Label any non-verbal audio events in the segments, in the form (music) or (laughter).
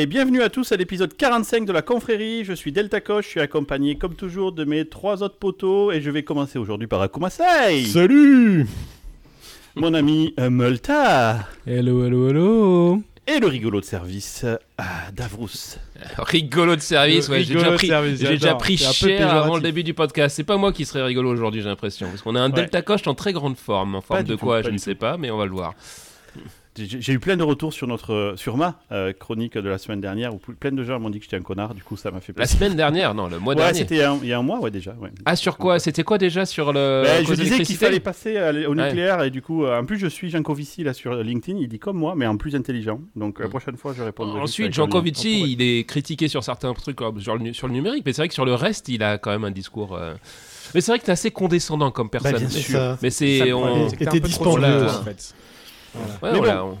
Et bienvenue à tous à l'épisode 45 de la confrérie. Je suis Delta Koch, je suis accompagné comme toujours de mes trois autres poteaux et je vais commencer aujourd'hui par Akumasai. Salut Mon ami euh, Multa. Hello, hello, hello Et le rigolo de service, euh, Davrous. Rigolo de service, ouais, j'ai déjà pris, service, j'ai déjà pris cher avant le début du podcast. C'est pas moi qui serais rigolo aujourd'hui, j'ai l'impression. Parce qu'on a un Ouais. Delta Coche en très grande forme. En forme de quoi, je ne sais pas, mais on va le voir. J'ai eu plein de retours sur, notre, sur ma euh, chronique de la semaine dernière où plein de gens m'ont dit que j'étais un connard, du coup ça m'a fait La plaisir. semaine dernière, non, le mois ouais, dernier. c'était il y a un mois, ouais, déjà. ouais. Ah, sur quoi? C'était quoi déjà sur le. Ben, je disais qu'il fallait passer au nucléaire et du coup, euh, en plus je suis Jancovici là sur LinkedIn, il dit comme moi, mais en plus intelligent. Donc la Mm. prochaine fois je répondrai. Ensuite, Jean. Covici, il est critiqué sur certains trucs comme sur le, sur le numérique, mais c'est vrai que sur le reste, il a quand même un discours. euh, Mais c'est vrai que t'es assez condescendant comme personne. Bah, bien C'est sûr. Mais c'est. On- que t'es dispendieux, la- en fait. Ouais, Mais voilà, bon. on-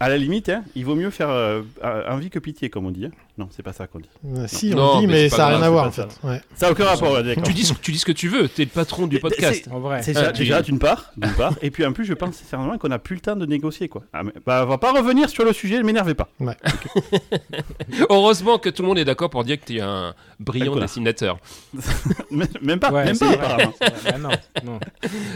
À la limite, hein, il vaut mieux faire euh, envie que pitié, comme on dit. hein. Non, c'est pas ça qu'on dit. Euh, Si, on Non, dit, mais ça n'a grave, rien à voir en ça. fait. Ouais. Ça n'a aucun rapport, ouais. Tu dis, ce- tu dis ce que tu veux, t'es le patron du podcast. En vrai. C'est Ah, déjà, d'une part, d'une part. (laughs) Et puis en plus, je pense sincèrement qu'on n'a plus le temps de négocier, quoi. Ah, mais, bah, on va pas revenir sur le sujet, ne m'énervez pas. (laughs) Heureusement que tout le monde est d'accord pour dire que tu es un brillant dessinateur. (laughs) Même pas, Ouais, même pas, apparemment.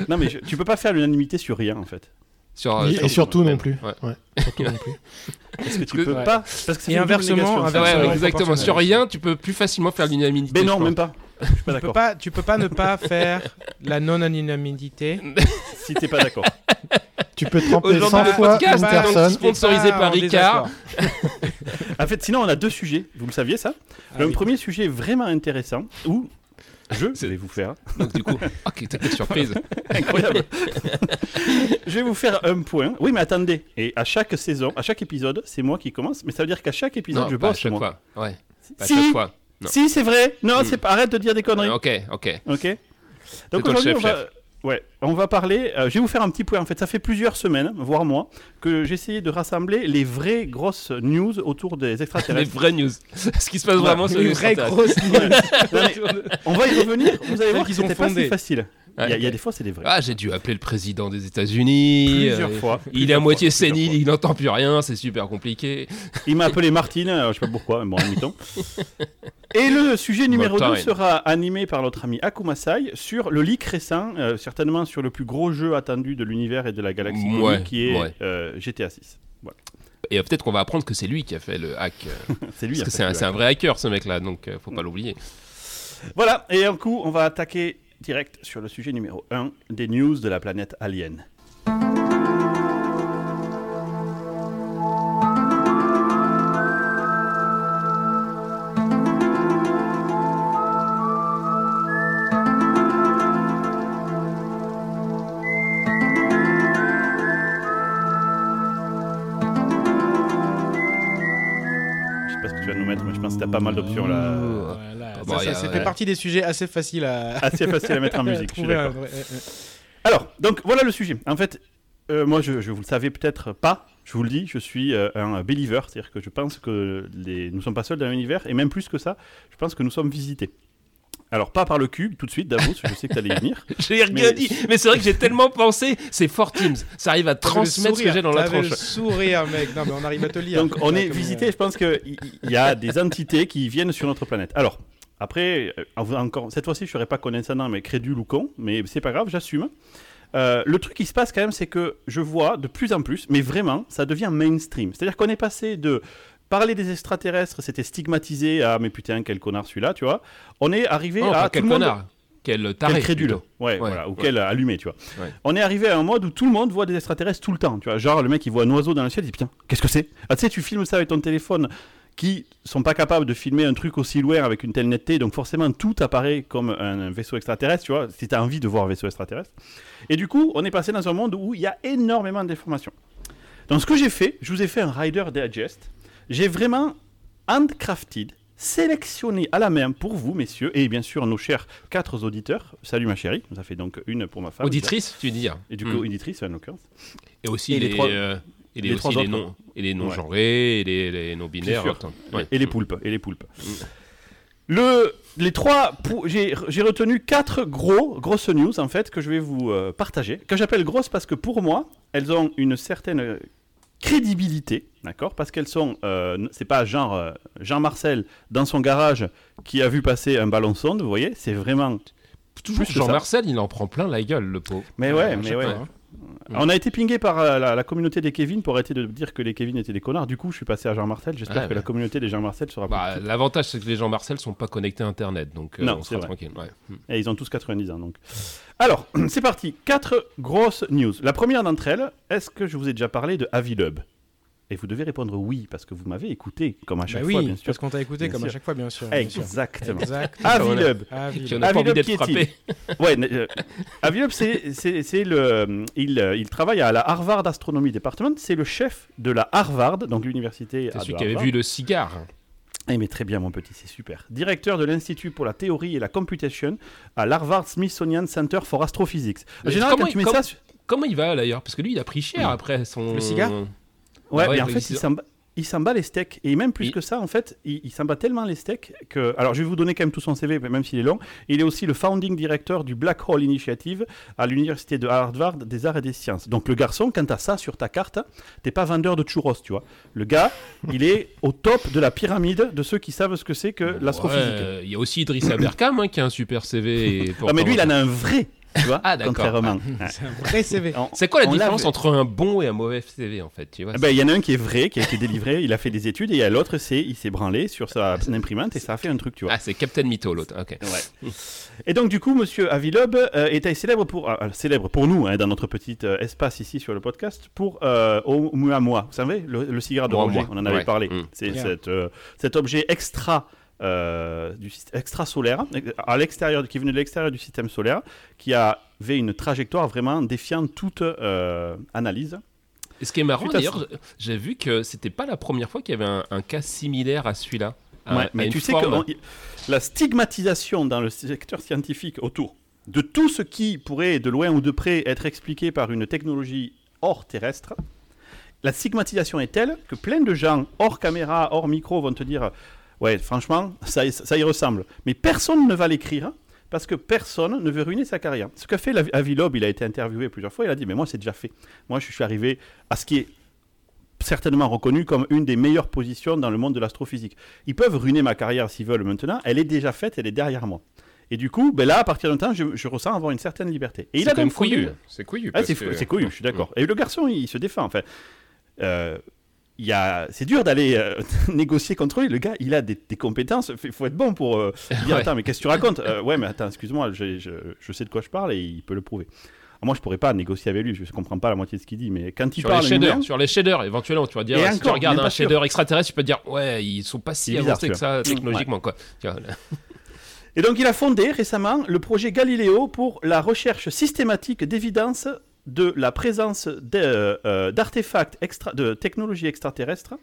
Non, mais tu peux pas faire l'unanimité sur rien, en fait. Sur, euh, Et, sur- et surtout non plus. Ouais. Ouais, surtout non plus. (laughs) Parce que tu que- peux ouais. pas. Parce que ça Et inversement. Ah exactement. Sur rien, tu peux plus facilement faire l'unanimité. Mais non, même pas. (laughs) Je suis pas Tu peux d'accord. pas, tu peux pas ne pas faire la non-anonymité. (laughs) Si t'es pas d'accord. Tu peux tremper Aujourd'hui, 100 le fois podcast, une hein, personne. Sponsorisé Pas par Ricard. En fait, sinon, on a deux sujets. Vous le saviez, ça Ah Le oui. premier sujet est vraiment intéressant où je vais vous faire Donc du coup, (laughs) ok, t'as surprise. Incroyable. (laughs) je vais vous faire un point. Oui, mais attendez. Et à chaque saison, à chaque épisode, c'est moi qui commence. Mais ça veut dire qu'à chaque épisode, Non, je bosse chaque moi. fois. Ouais, pas à Si, chaque fois. Non. si, c'est vrai. Non, Hmm. c'est pas. Arrête de dire des conneries. Ok, ok. Ok. Donc aujourd'hui, chef, on va. Ouais, on va parler. euh, je vais vous faire un petit point. En fait, ça fait plusieurs semaines, voire mois, que j'ai essayé de rassembler les vraies grosses news autour des Les extraterrestres. vraies news. Ce qui se passe vraiment sur Une les vraie extraterrestres. grosse Ouais. Non, mais on va y revenir. Vous allez voir qu'ils ont sont pas si facile. Il y, a- il y a des fois, c'est des vrais. Ah, j'ai dû appeler le président des États-Unis. Plusieurs euh, fois. Il est à moitié fois, sénile, il n'entend plus rien, c'est super compliqué. Il m'a appelé Martine, alors je sais pas pourquoi, mais bon, admettons. (laughs) Et le sujet numéro 2 Martine. sera animé par notre ami Akumasai sur le leak récent, euh, certainement sur le plus gros jeu attendu de l'univers et de la galaxie Ouais, qui est ouais. euh, GTA 6. Et euh, peut-être qu'on va apprendre que c'est lui qui a fait le hack. euh, (laughs) C'est lui. parce que c'est un, vrai hacker ce mec-là, donc faut pas l'oublier. Voilà, et un coup, on va attaquer direct sur le sujet numéro 1 des news de la planète Alien. T'as pas mal d'options là. Voilà, Bon, ça, a- ouais. partie des sujets assez faciles à, Assez facile à mettre en (laughs) musique, je suis un. Alors, donc voilà le sujet. En fait, euh, moi, je, je vous le savez peut-être pas, je vous le dis, je suis euh, un believer, c'est-à-dire que je pense que les... nous sommes pas seuls dans l'univers, et même plus que ça, je pense que nous sommes visités. Alors, pas par le cube, tout de suite, Davos, je sais que t'allais y venir. (laughs) J'ai rien Mais- dit, mais c'est vrai que j'ai tellement pensé, c'est Fort Teams, ça arrive à transmettre ce que j'ai dans la tranche. le sourire, mec. Non, mais on arrive à te lire. Donc, on est visité, je pense qu'il y a des entités qui viennent sur notre planète. Alors, après, euh, encore, cette fois-ci, je serai pas condescendant, mais crédule ou con, mais c'est pas grave, j'assume. Euh, le truc qui se passe quand même, c'est que je vois de plus en plus, mais vraiment, ça devient mainstream. C'est-à-dire qu'on est passé de parler des extraterrestres, c'était stigmatisé, ah mais putain, quel connard celui-là, tu vois. On est arrivé Oh, à tout quel le monde- connard, quel taré. quel crédule. plutôt. Ouais, Ouais, voilà, ou ouais. quel allumé, tu vois. Ouais. On est arrivé à un mode où tout le monde voit des extraterrestres tout le temps, tu vois. Genre, le mec, il voit un oiseau dans le ciel, il dit putain, qu'est-ce que c'est? Ah, tu sais, tu filmes ça avec ton téléphone, qui sont pas capables de filmer un truc aussi loin avec une telle netteté, donc forcément, tout apparaît comme un vaisseau extraterrestre, tu vois, si tu as envie de voir un vaisseau extraterrestre. Et du coup, on est passé dans un monde où il y a énormément d'informations. Donc, ce que j'ai fait, je vous ai fait un Rider Digest. J'ai vraiment handcrafted, sélectionné à la main pour vous, messieurs, et bien sûr nos chers quatre auditeurs. Salut ma chérie, ça fait donc une pour ma femme. Auditrice, tu dire. Et du Hmm. coup, auditrice en l'occurrence. Et aussi Et les les, trois- euh, et les, les aussi trois les autres. non et les non Ouais. genrés et les, les non binaires. Ouais. Et les poulpes. Et les poulpes. Le, les trois, j'ai retenu quatre gros, grosses news en fait que je vais vous euh, partager. Que j'appelle grosses parce que pour moi, elles ont une certaine crédibilité, d'accord Parce qu'elles sont, euh, c'est pas genre euh, Jean-Marcel dans son garage qui a vu passer un ballon sonde, vous voyez C'est vraiment. Toujours ça. Jean-Marcel, il en prend plein la gueule, le pauvre. Mais ouais, à mais ouais. hein. On a été pingé par euh, la, la communauté des Kevin pour arrêter de dire que les Kevin étaient des connards. Du coup, je suis passé à Jean-Marcel. J'espère Ouais, que la communauté des Jean-Marcel sera Bah. L'avantage, c'est que les Jean-Marcel sont pas connectés à Internet, donc euh, Non, on sera vrai. tranquille. ouais. Hmm. Et ils ont tous 90 ans donc. Alors, (clears throat) c'est parti. Quatre grosses news. La première d'entre elles, est-ce que je vous ai déjà parlé de Avilub Et vous devez répondre oui, parce que vous m'avez écouté, comme à Bah chaque oui, fois, bien sûr. parce qu'on t'a écouté Bien comme à chaque fois, bien sûr. bien. Exactement. Exact. Avilub. Oui. Qui en a pas envie Avilub d'être qui est-il frappé. (laughs) Ouais, euh, Avilub, c'est c'est- c'est le. Il, euh, il travaille à la Harvard Astronomy Department. C'est le chef de la Harvard, donc l'université. C'est celui qui avait vu le cigare. Eh mais très bien mon petit, c'est super. Directeur de l'Institut pour la théorie et la computation à l'Harvard Smithsonian Center for Astrophysics. En général, comment quand tu mets ça... Comment il va d'ailleurs? Parce que lui, il a pris cher après son. Le cigare? Ouais, mais en fait, il s'en bat, il s'en bat les steaks. Et même plus Il- que ça, en fait, il, il s'en bat tellement les steaks que... Alors, je vais vous donner quand même tout son CV, même s'il est long. Il est aussi le founding director du Black Hole Initiative à l'université de Harvard des arts et des sciences. Donc, le garçon, quand t'as ça sur ta carte, t'es pas vendeur de churros, tu vois. Le gars, (laughs) il est au top de la pyramide de ceux qui savent ce que c'est que l'astrophysique. Ouais, Il y a aussi Idriss Aberkam hein, qui a un super CV. et (laughs) Ah, mais lui, il en a un vrai, tu vois, Ah, d'accord. contrairement. C'est un vrai CV. C'est quoi la on différence entre un bon et un mauvais CV en fait tu vois Eh ben, Il y en a un qui est vrai, qui a été délivré, il a fait des études, et il y a l'autre, c'est il s'est branlé sur sa son imprimante et ça a fait un truc, tu vois. Ah, c'est Captain Mytho l'autre. Ok. Ouais. Et donc du coup, Monsieur Avilub euh, était célèbre pour euh, célèbre pour nous hein, dans notre petit euh, espace ici sur le podcast pour euh, au Muamua. Vous savez le, le cigare de Roger, on en avait ouais. parlé. Mm. C'est euh, cet objet extra euh, du syst- extra solaire à l'extérieur qui venait de l'extérieur du système solaire qui avait une trajectoire vraiment défiant toute euh, analyse. Et ce qui est marrant d'ailleurs, j'ai vu que c'était pas la première fois qu'il y avait un, un cas similaire à celui-là. Ouais, à mais tu sais forme. que la stigmatisation dans le secteur scientifique autour de tout ce qui pourrait, de loin ou de près, être expliqué par une technologie hors terrestre, la stigmatisation est telle que plein de gens, hors caméra, hors micro, vont te dire Ouais, franchement, ça, y- ça y ressemble. Mais personne ne va l'écrire parce que personne ne veut ruiner sa carrière. Ce qu'a fait Avilob, il a été interviewé plusieurs fois, il a dit Mais moi, c'est déjà fait. Moi, je suis arrivé à ce qui est certainement reconnu comme une des meilleures positions dans le monde de l'astrophysique. Ils peuvent ruiner ma carrière s'ils veulent maintenant, elle est déjà faite, elle est derrière moi. Et du coup, ben là, à partir d'un temps, je, je ressens avoir une certaine liberté. Et il a quand même donc couillu. C'est couillu. ah, c'est que- couillu, je suis d'accord. Et le garçon, il se défend. Enfin, euh, c'est dur d'aller euh, (laughs) négocier contre lui. Le gars, il a des, des compétences. Il faut être bon pour euh, (laughs) dire Ouais. attends, mais qu'est-ce que tu racontes? Euh, Ouais, mais attends, excuse-moi, je, sais de quoi je parle et il peut le prouver. Alors, moi, je pourrais pas négocier avec lui. Je comprends pas la moitié de ce qu'il dit, mais quand il Sur les parle shaders, lui-même- sur les shaders, éventuellement, tu vas dire, Et si tu regardes un sûr. shader extraterrestre, tu peux te dire, ouais, ils sont pas si avancés que ça technologiquement, quoi. Tu vois, Et donc, il a fondé récemment le projet Galileo pour la recherche systématique d'évidence de la présence euh, d'artefacts extra, de technologies extraterrestres.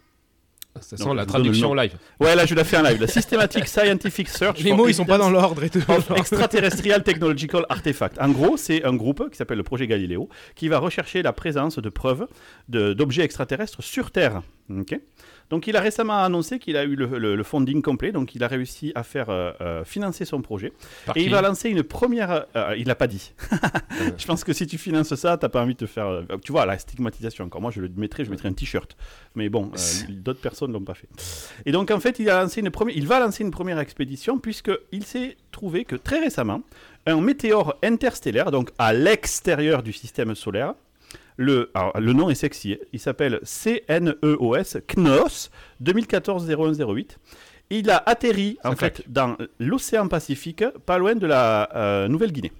Ça Donc, sent la traduction nom. live. Ouais, là, je l'ai fait en live. La Systematic (laughs) Scientific Search. Les mots, ils sont pas dans l'ordre et tout. of Extraterrestrial Technological Artifact. En gros, c'est un groupe qui s'appelle le projet Galileo qui va rechercher la présence de preuves d'objets extraterrestres sur Terre. Ok? Donc, il a récemment annoncé qu'il a eu le, le- le funding complet, donc il a réussi à faire euh, euh, financer son projet. Par Et il va lancer une première. euh, il l'a pas dit. (laughs) je pense que si tu finances ça, t'as pas envie de te faire. tu vois, la stigmatisation. Encore moi, je le mettrais, je mettrais un t-shirt. Mais bon, euh, (laughs) d'autres personnes l'ont pas fait. Et donc en fait, il a lancé une première. Il va lancer une première expédition puisque il s'est trouvé que très récemment, un météore interstellaire, donc à l'extérieur du système solaire. Le, alors, le nom est sexy. Il s'appelle CNEOS, CNOS 2014-0108. Il a atterri en fait dans l'océan Pacifique, pas loin de la euh, Nouvelle-Guinée.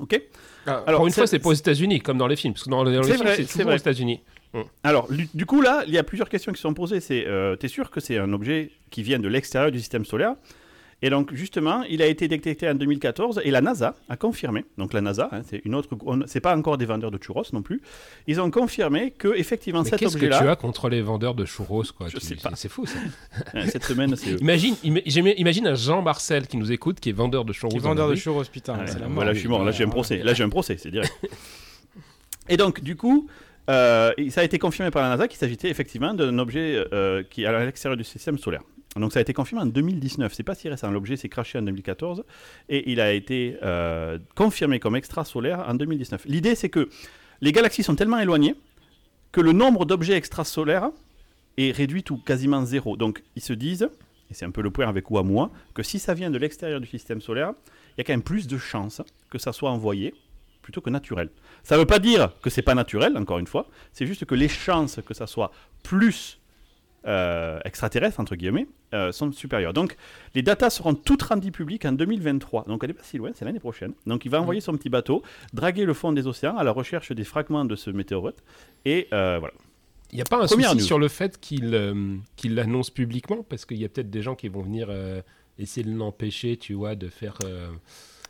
Ok? Alors, Alors, pour une fois, c'est- pas aux États-Unis, comme dans les films. Parce que dans, dans les films, c'est toujours vrai. aux États-Unis. Alors, du, du coup, là, il y a plusieurs questions qui sont posées. C'est, euh, t'es sûr que c'est un objet qui vient de l'extérieur du système solaire? Et donc, justement, il a été détecté en 2014 et la NASA a confirmé. Donc, la NASA, hein, c'est une autre. C'est pas encore des vendeurs de churros non plus. Ils ont confirmé que effectivement Mais cet qu'est-ce que objet-là. tu as contre les vendeurs de churros, quoi? Je Tu- sais c'est- pas. C'est fou, ça. (laughs) cette semaine, c'est. (laughs) Imagine, ima- j'aime- imagine un Jean Marcel qui nous écoute, qui est vendeur de churros. Qui est vendeur de churros, putain. C'est la mort. voilà, je suis mort. Là, j'ai un procès. Là, j'ai un procès, c'est direct. Et donc, du coup, euh, ça a été confirmé par la NASA qu'il s'agissait effectivement d'un objet euh, qui est à l'extérieur du système solaire. Donc, ça a été confirmé en 2019. C'est pas si récent. L'objet s'est craché en 2014 et il a été euh, confirmé comme extrasolaire en 2019. L'idée, c'est que les galaxies sont tellement éloignées que le nombre d'objets extrasolaires est réduit ou quasiment zéro. Donc ils se disent, et c'est un peu le point avec Oumuamua, que si ça vient de l'extérieur du système solaire, il y a quand même plus de chances que ça soit envoyé plutôt que naturel. Ça ne veut pas dire que c'est pas naturel, encore une fois, c'est juste que les chances que ça soit plus euh, extraterrestre, entre guillemets, euh, sont supérieures. Donc, les datas seront toutes rendues publiques en 2023. Donc, elle n'est pas si loin, c'est l'année prochaine. Donc, il va envoyer son petit bateau, draguer le fond des océans à la recherche des fragments de ce météorite. Et euh, voilà. Il n'y a pas un Première souci news. sur le fait qu'il euh, qu'il l'annonce publiquement? Parce qu'il y a peut-être des gens qui vont venir essayer de l'empêcher, tu vois, de faire.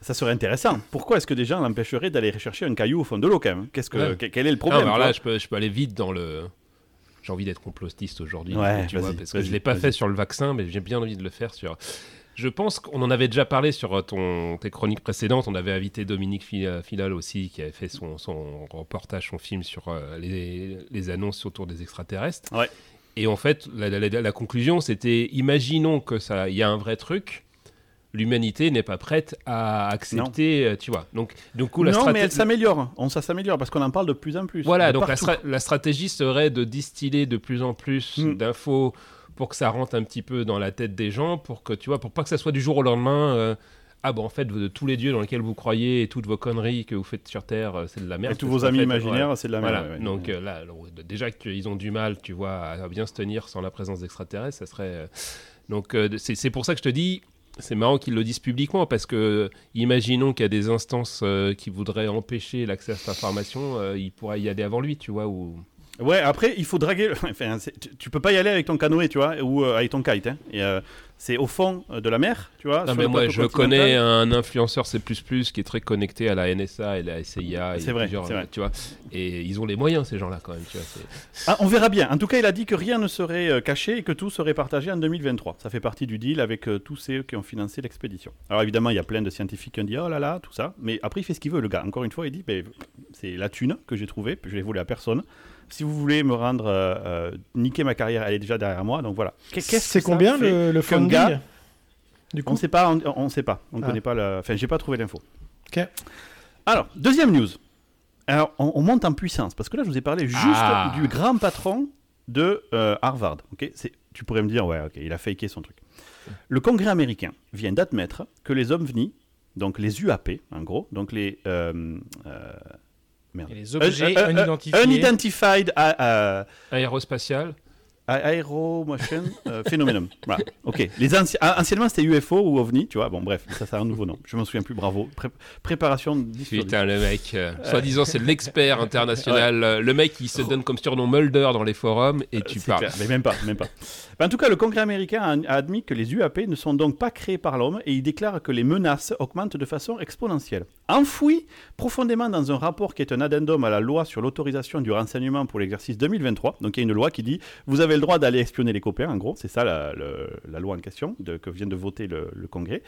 Ça serait intéressant. Pourquoi est-ce que des gens l'empêcheraient d'aller rechercher un caillou au fond de l'eau, quand même? Qu'est-ce que, Ouais. Quel est le Non, problème alors là, je peux, je peux aller vite dans le. J'ai envie d'être complotiste aujourd'hui, Ouais, tu vois, parce que je l'ai pas fait sur le vaccin, mais j'ai bien envie de le faire sur. Je pense qu'on en avait déjà parlé sur euh, ton, tes chroniques précédentes. On avait invité Dominique Fi- Filal aussi, qui avait fait son, son reportage, son film sur euh, les, les annonces autour des extraterrestres. Ouais. Et en fait, la- la conclusion, c'était imaginons que ça, il y a un vrai truc. L'humanité n'est pas prête à accepter, euh, tu vois. Donc, du coup, la Non, mais elle s'améliore. On, ça s'améliore parce qu'on en parle de plus en plus. Voilà, donc la, partout. stra- la stratégie serait de distiller de plus en plus Mm. d'infos pour que ça rentre un petit peu dans la tête des gens, pour que tu vois, pour pas que ça soit du jour au lendemain. euh, ah bon, en fait, de tous les dieux dans lesquels vous croyez et toutes vos conneries que vous faites sur Terre, euh, c'est de la merde. Et tous vos amis fait, imaginaires, c'est de la merde. Voilà, ouais, ouais. donc euh, là, déjà qu'ils ont du mal, tu vois, à bien se tenir sans la présence d'extraterrestres, ça serait. euh, Donc euh, c'est pour ça que je te dis, c'est marrant qu'ils le disent publiquement, parce que imaginons qu'il y a des instances euh, qui voudraient empêcher l'accès à cette information, euh, ils pourraient y aller avant lui, tu vois, ou. Ouais, après, il faut draguer. (laughs) Enfin, tu, peux pas y aller avec ton canoë, tu vois, ou euh, avec ton kite. Hein. Et, euh, c'est au fond euh, de la mer, tu vois. Non, mais moi, je connais un influenceur C++ qui est très connecté à la NSA et la SIA. et C'est vrai, c'est vrai. Tu vois, et ils ont les moyens, ces gens-là, quand même. Tu vois, c'est- (laughs) Ah, on verra bien. En tout cas, il a dit que rien ne serait caché et que tout serait partagé en 2023. Ça fait partie du deal avec euh, tous ceux qui ont financé l'expédition. Alors évidemment, il y a plein de scientifiques qui ont dit oh là là, tout ça. Mais après, il fait ce qu'il veut, le gars. Encore une fois, il dit ben, c'est la thune que j'ai trouvée, je l'ai volée à personne. Si vous voulez me rendre euh, euh, niquer ma carrière, elle est déjà derrière moi. Donc voilà. Qu'est-ce C'est combien le, le funding gars- Du On coup, sait pas, on, on sait pas, on ne Ah. connaît pas. Enfin, j'ai pas trouvé l'info. Ok. Alors, deuxième news. Alors, on, on monte en puissance parce que là, je vous ai parlé juste Ah. du grand patron de euh, Harvard. Ok, c'est. Tu pourrais me dire, ouais, ok, il a faké son truc. Le Congrès américain vient d'admettre que les ovnis, donc les UAP, en gros, donc les euh, euh, merde. Et les objets Euh, euh, euh, unidentifiés. Unidentified a- Aérospatial. Aero Motion euh, Phenomenon. (laughs) Voilà. Ok. Les anci- anciennement c'était UFO ou OVNI, tu vois. Bon, bref, ça c'est un nouveau nom. Je m'en souviens plus. Bravo. Pré- préparation de 10 sur 10. Putain, le mec, euh, soi-disant, c'est l'expert (laughs) international. euh, Le mec, il se donne comme surnom Mulder dans les forums et tu parles. clair, mais même pas, même pas. En tout cas, le Congrès américain a, admis que les UAP ne sont donc pas créés par l'homme et il déclare que les menaces augmentent de façon exponentielle. Enfoui profondément dans un rapport qui est un addendum à la loi sur l'autorisation du renseignement pour l'exercice 2023, donc il y a une loi qui dit vous avez le droit d'aller espionner les copains, en gros, c'est ça la, loi en question que vient de voter le, Congrès.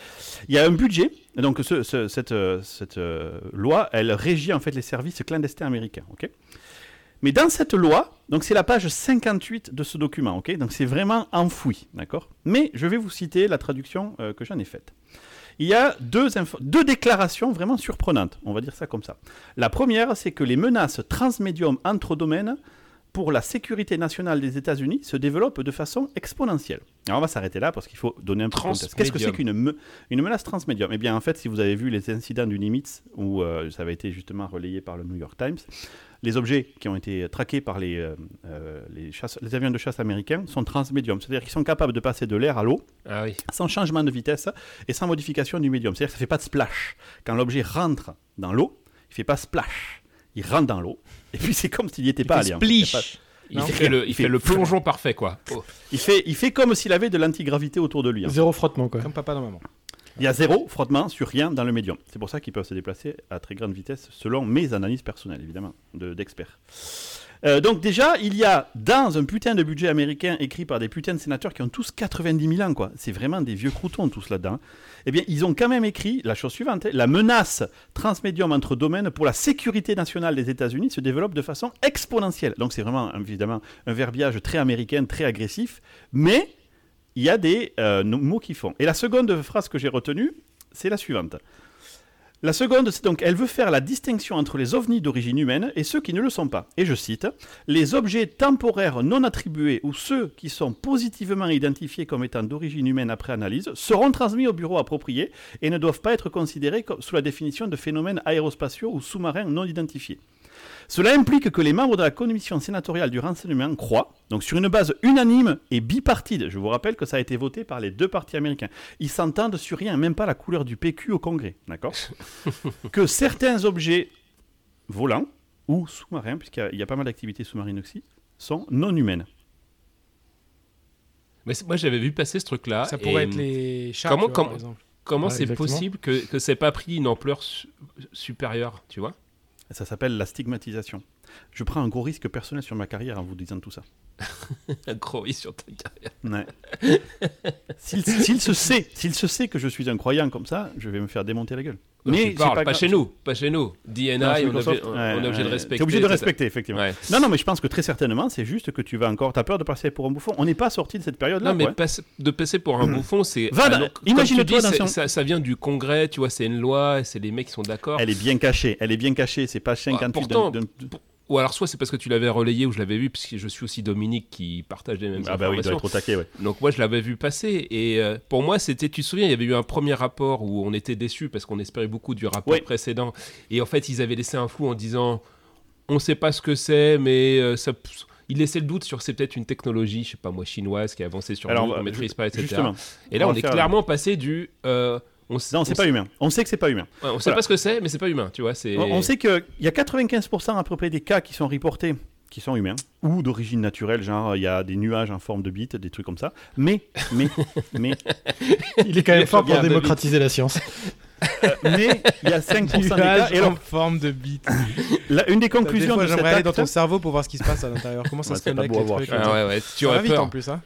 Il y a un budget, donc ce- ce- cette, euh, euh, loi, elle régit en fait les services clandestins américains, ok? Mais dans cette loi, donc c'est la page 58 de ce document, ok? Donc c'est vraiment enfoui, d'accord? Mais je vais vous citer la traduction euh, que j'en ai faite. Il y a deux, deux déclarations vraiment surprenantes, on va dire ça comme ça. La première, c'est que les menaces transmédium entre domaines pour la sécurité nationale des États-Unis se développent de façon exponentielle. Alors on va s'arrêter là parce qu'il faut donner un peu de contexte. Qu'est-ce que c'est qu'une me- une menace transmédium? Eh bien en fait, si vous avez vu les incidents du Nimitz, où euh, ça avait été justement relayé par le New York Times, les objets qui ont été traqués par les, euh, euh, les, chasse- les avions de chasse américains sont transmédium. C'est-à-dire qu'ils sont capables de passer de l'air à l'eau Ah oui. sans changement de vitesse et sans modification du médium. C'est-à-dire que ça ne fait pas de splash. Quand l'objet rentre dans l'eau, il ne fait pas splash. Il rentre dans l'eau. Et puis c'est comme s'il n'y était pas allé. en fait. Il pas- Non. fait, le, il Il fait fait le plongeon parfait, quoi. Oh. Il fait, il fait comme s'il avait de l'antigravité autour de lui. hein. zéro frottement quoi. Comme papa dans maman. Il y a zéro frottement sur rien dans le médium. C'est pour ça qu'ils peuvent se déplacer à très grande vitesse, selon mes analyses personnelles, évidemment, de- d'experts. Euh, donc déjà, il y a dans un putain de budget américain écrit par des putains de sénateurs qui ont tous 90 000 ans, quoi. C'est vraiment des vieux croutons tous là-dedans. Eh bien, ils ont quand même écrit la chose suivante hein, la menace transmédium entre domaines pour la sécurité nationale des États-Unis se développe de façon exponentielle. Donc c'est vraiment évidemment un verbiage très américain, très agressif, mais il y a des euh, mots qui font. Et la seconde phrase que j'ai retenue, c'est la suivante. La seconde, c'est donc, elle veut faire la distinction entre les ovnis d'origine humaine et ceux qui ne le sont pas. Et je cite, les objets temporaires non attribués ou ceux qui sont positivement identifiés comme étant d'origine humaine après analyse seront transmis au bureau approprié et ne doivent pas être considérés sous la définition de phénomènes aérospatiaux ou sous-marins non identifiés. Cela implique que les membres de la commission sénatoriale du renseignement croient, donc sur une base unanime et bipartite, je vous rappelle que ça a été voté par les deux partis américains, ils s'entendent sur rien, même pas la couleur du PQ au Congrès, d'accord (laughs) Que certains objets volants ou sous-marins, puisqu'il y a- il y, a pas mal d'activités sous-marines aussi, sont non humaines. Mais moi, j'avais vu passer ce truc-là. Ça pourrait être les chats, comment- tu vois, comment- par exemple. Comment Ouais, c'est possible que, que c'est pas pris une ampleur su- supérieure, tu vois? Ça s'appelle la stigmatisation. Je prends un gros risque personnel sur ma carrière en vous disant tout ça. (laughs) Un gros risque sur ta carrière. Ouais. S'il s'il se sait, s'il se sait que je suis un croyant comme ça, je vais me faire démonter la gueule. Mais c'est tu parles, pas, chez nous, pas chez nous. DNI, Non, on, chez est obligé, on- ouais, on est obligé de respecter. T'es obligé de respecter, effectivement. Ouais. Non, non, mais je pense que très certainement, c'est juste que tu vas encore. T'as peur de passer pour un bouffon. On n'est pas sorti de cette période-là. Non, mais de passer pour un bouffon, c'est. Ah, imagine-toi son- ça, ça vient du Congrès, tu vois, c'est une loi, c'est les mecs qui sont d'accord. Elle est bien cachée. Elle est bien cachée. C'est pas 58 pourtant, d'un- Ou alors, soit c'est parce que tu l'avais relayé ou je l'avais vu, puisque je suis aussi Dominique qui partage les mêmes Ah bah oui, il doit être au taquet, ouais. Donc moi je l'avais vu passer et euh, pour moi c'était tu te souviens il y avait eu un premier rapport où on était déçus parce qu'on espérait beaucoup du rapport Oui. précédent et en fait ils avaient laissé un flou en disant on sait pas ce que c'est mais euh, ça ils laissaient le doute sur c'est peut-être une technologie je sais pas moi chinoise qui a avancé sur Alors, nous qu'on euh, maîtrise pas etc. Justement. et là on on, est clairement passé du euh, on, s- Non, on c'est s- pas humain. On sait que c'est pas humain. ouais, on sait pas ce que c'est mais c'est pas humain tu vois c'est On on sait qu'il y a 95% à peu près des cas qui sont reportés qui sont humains ou d'origine naturelle, genre il y a des nuages en forme de bits, des trucs comme ça. Mais, mais, mais, (laughs) Il est quand même fort pour démocratiser la science. mais, il y a 5% des cas. Nuage Et en forme de bite. la- une des Des conclusions fois, de cet j'aimerais aller dans acte, ton cerveau pour voir ce qui se passe à l'intérieur. Comment ça Ouais, se connecte les voir, trucs. Ah ouais ouais tu Ça va aurais vite peur en plus, hein.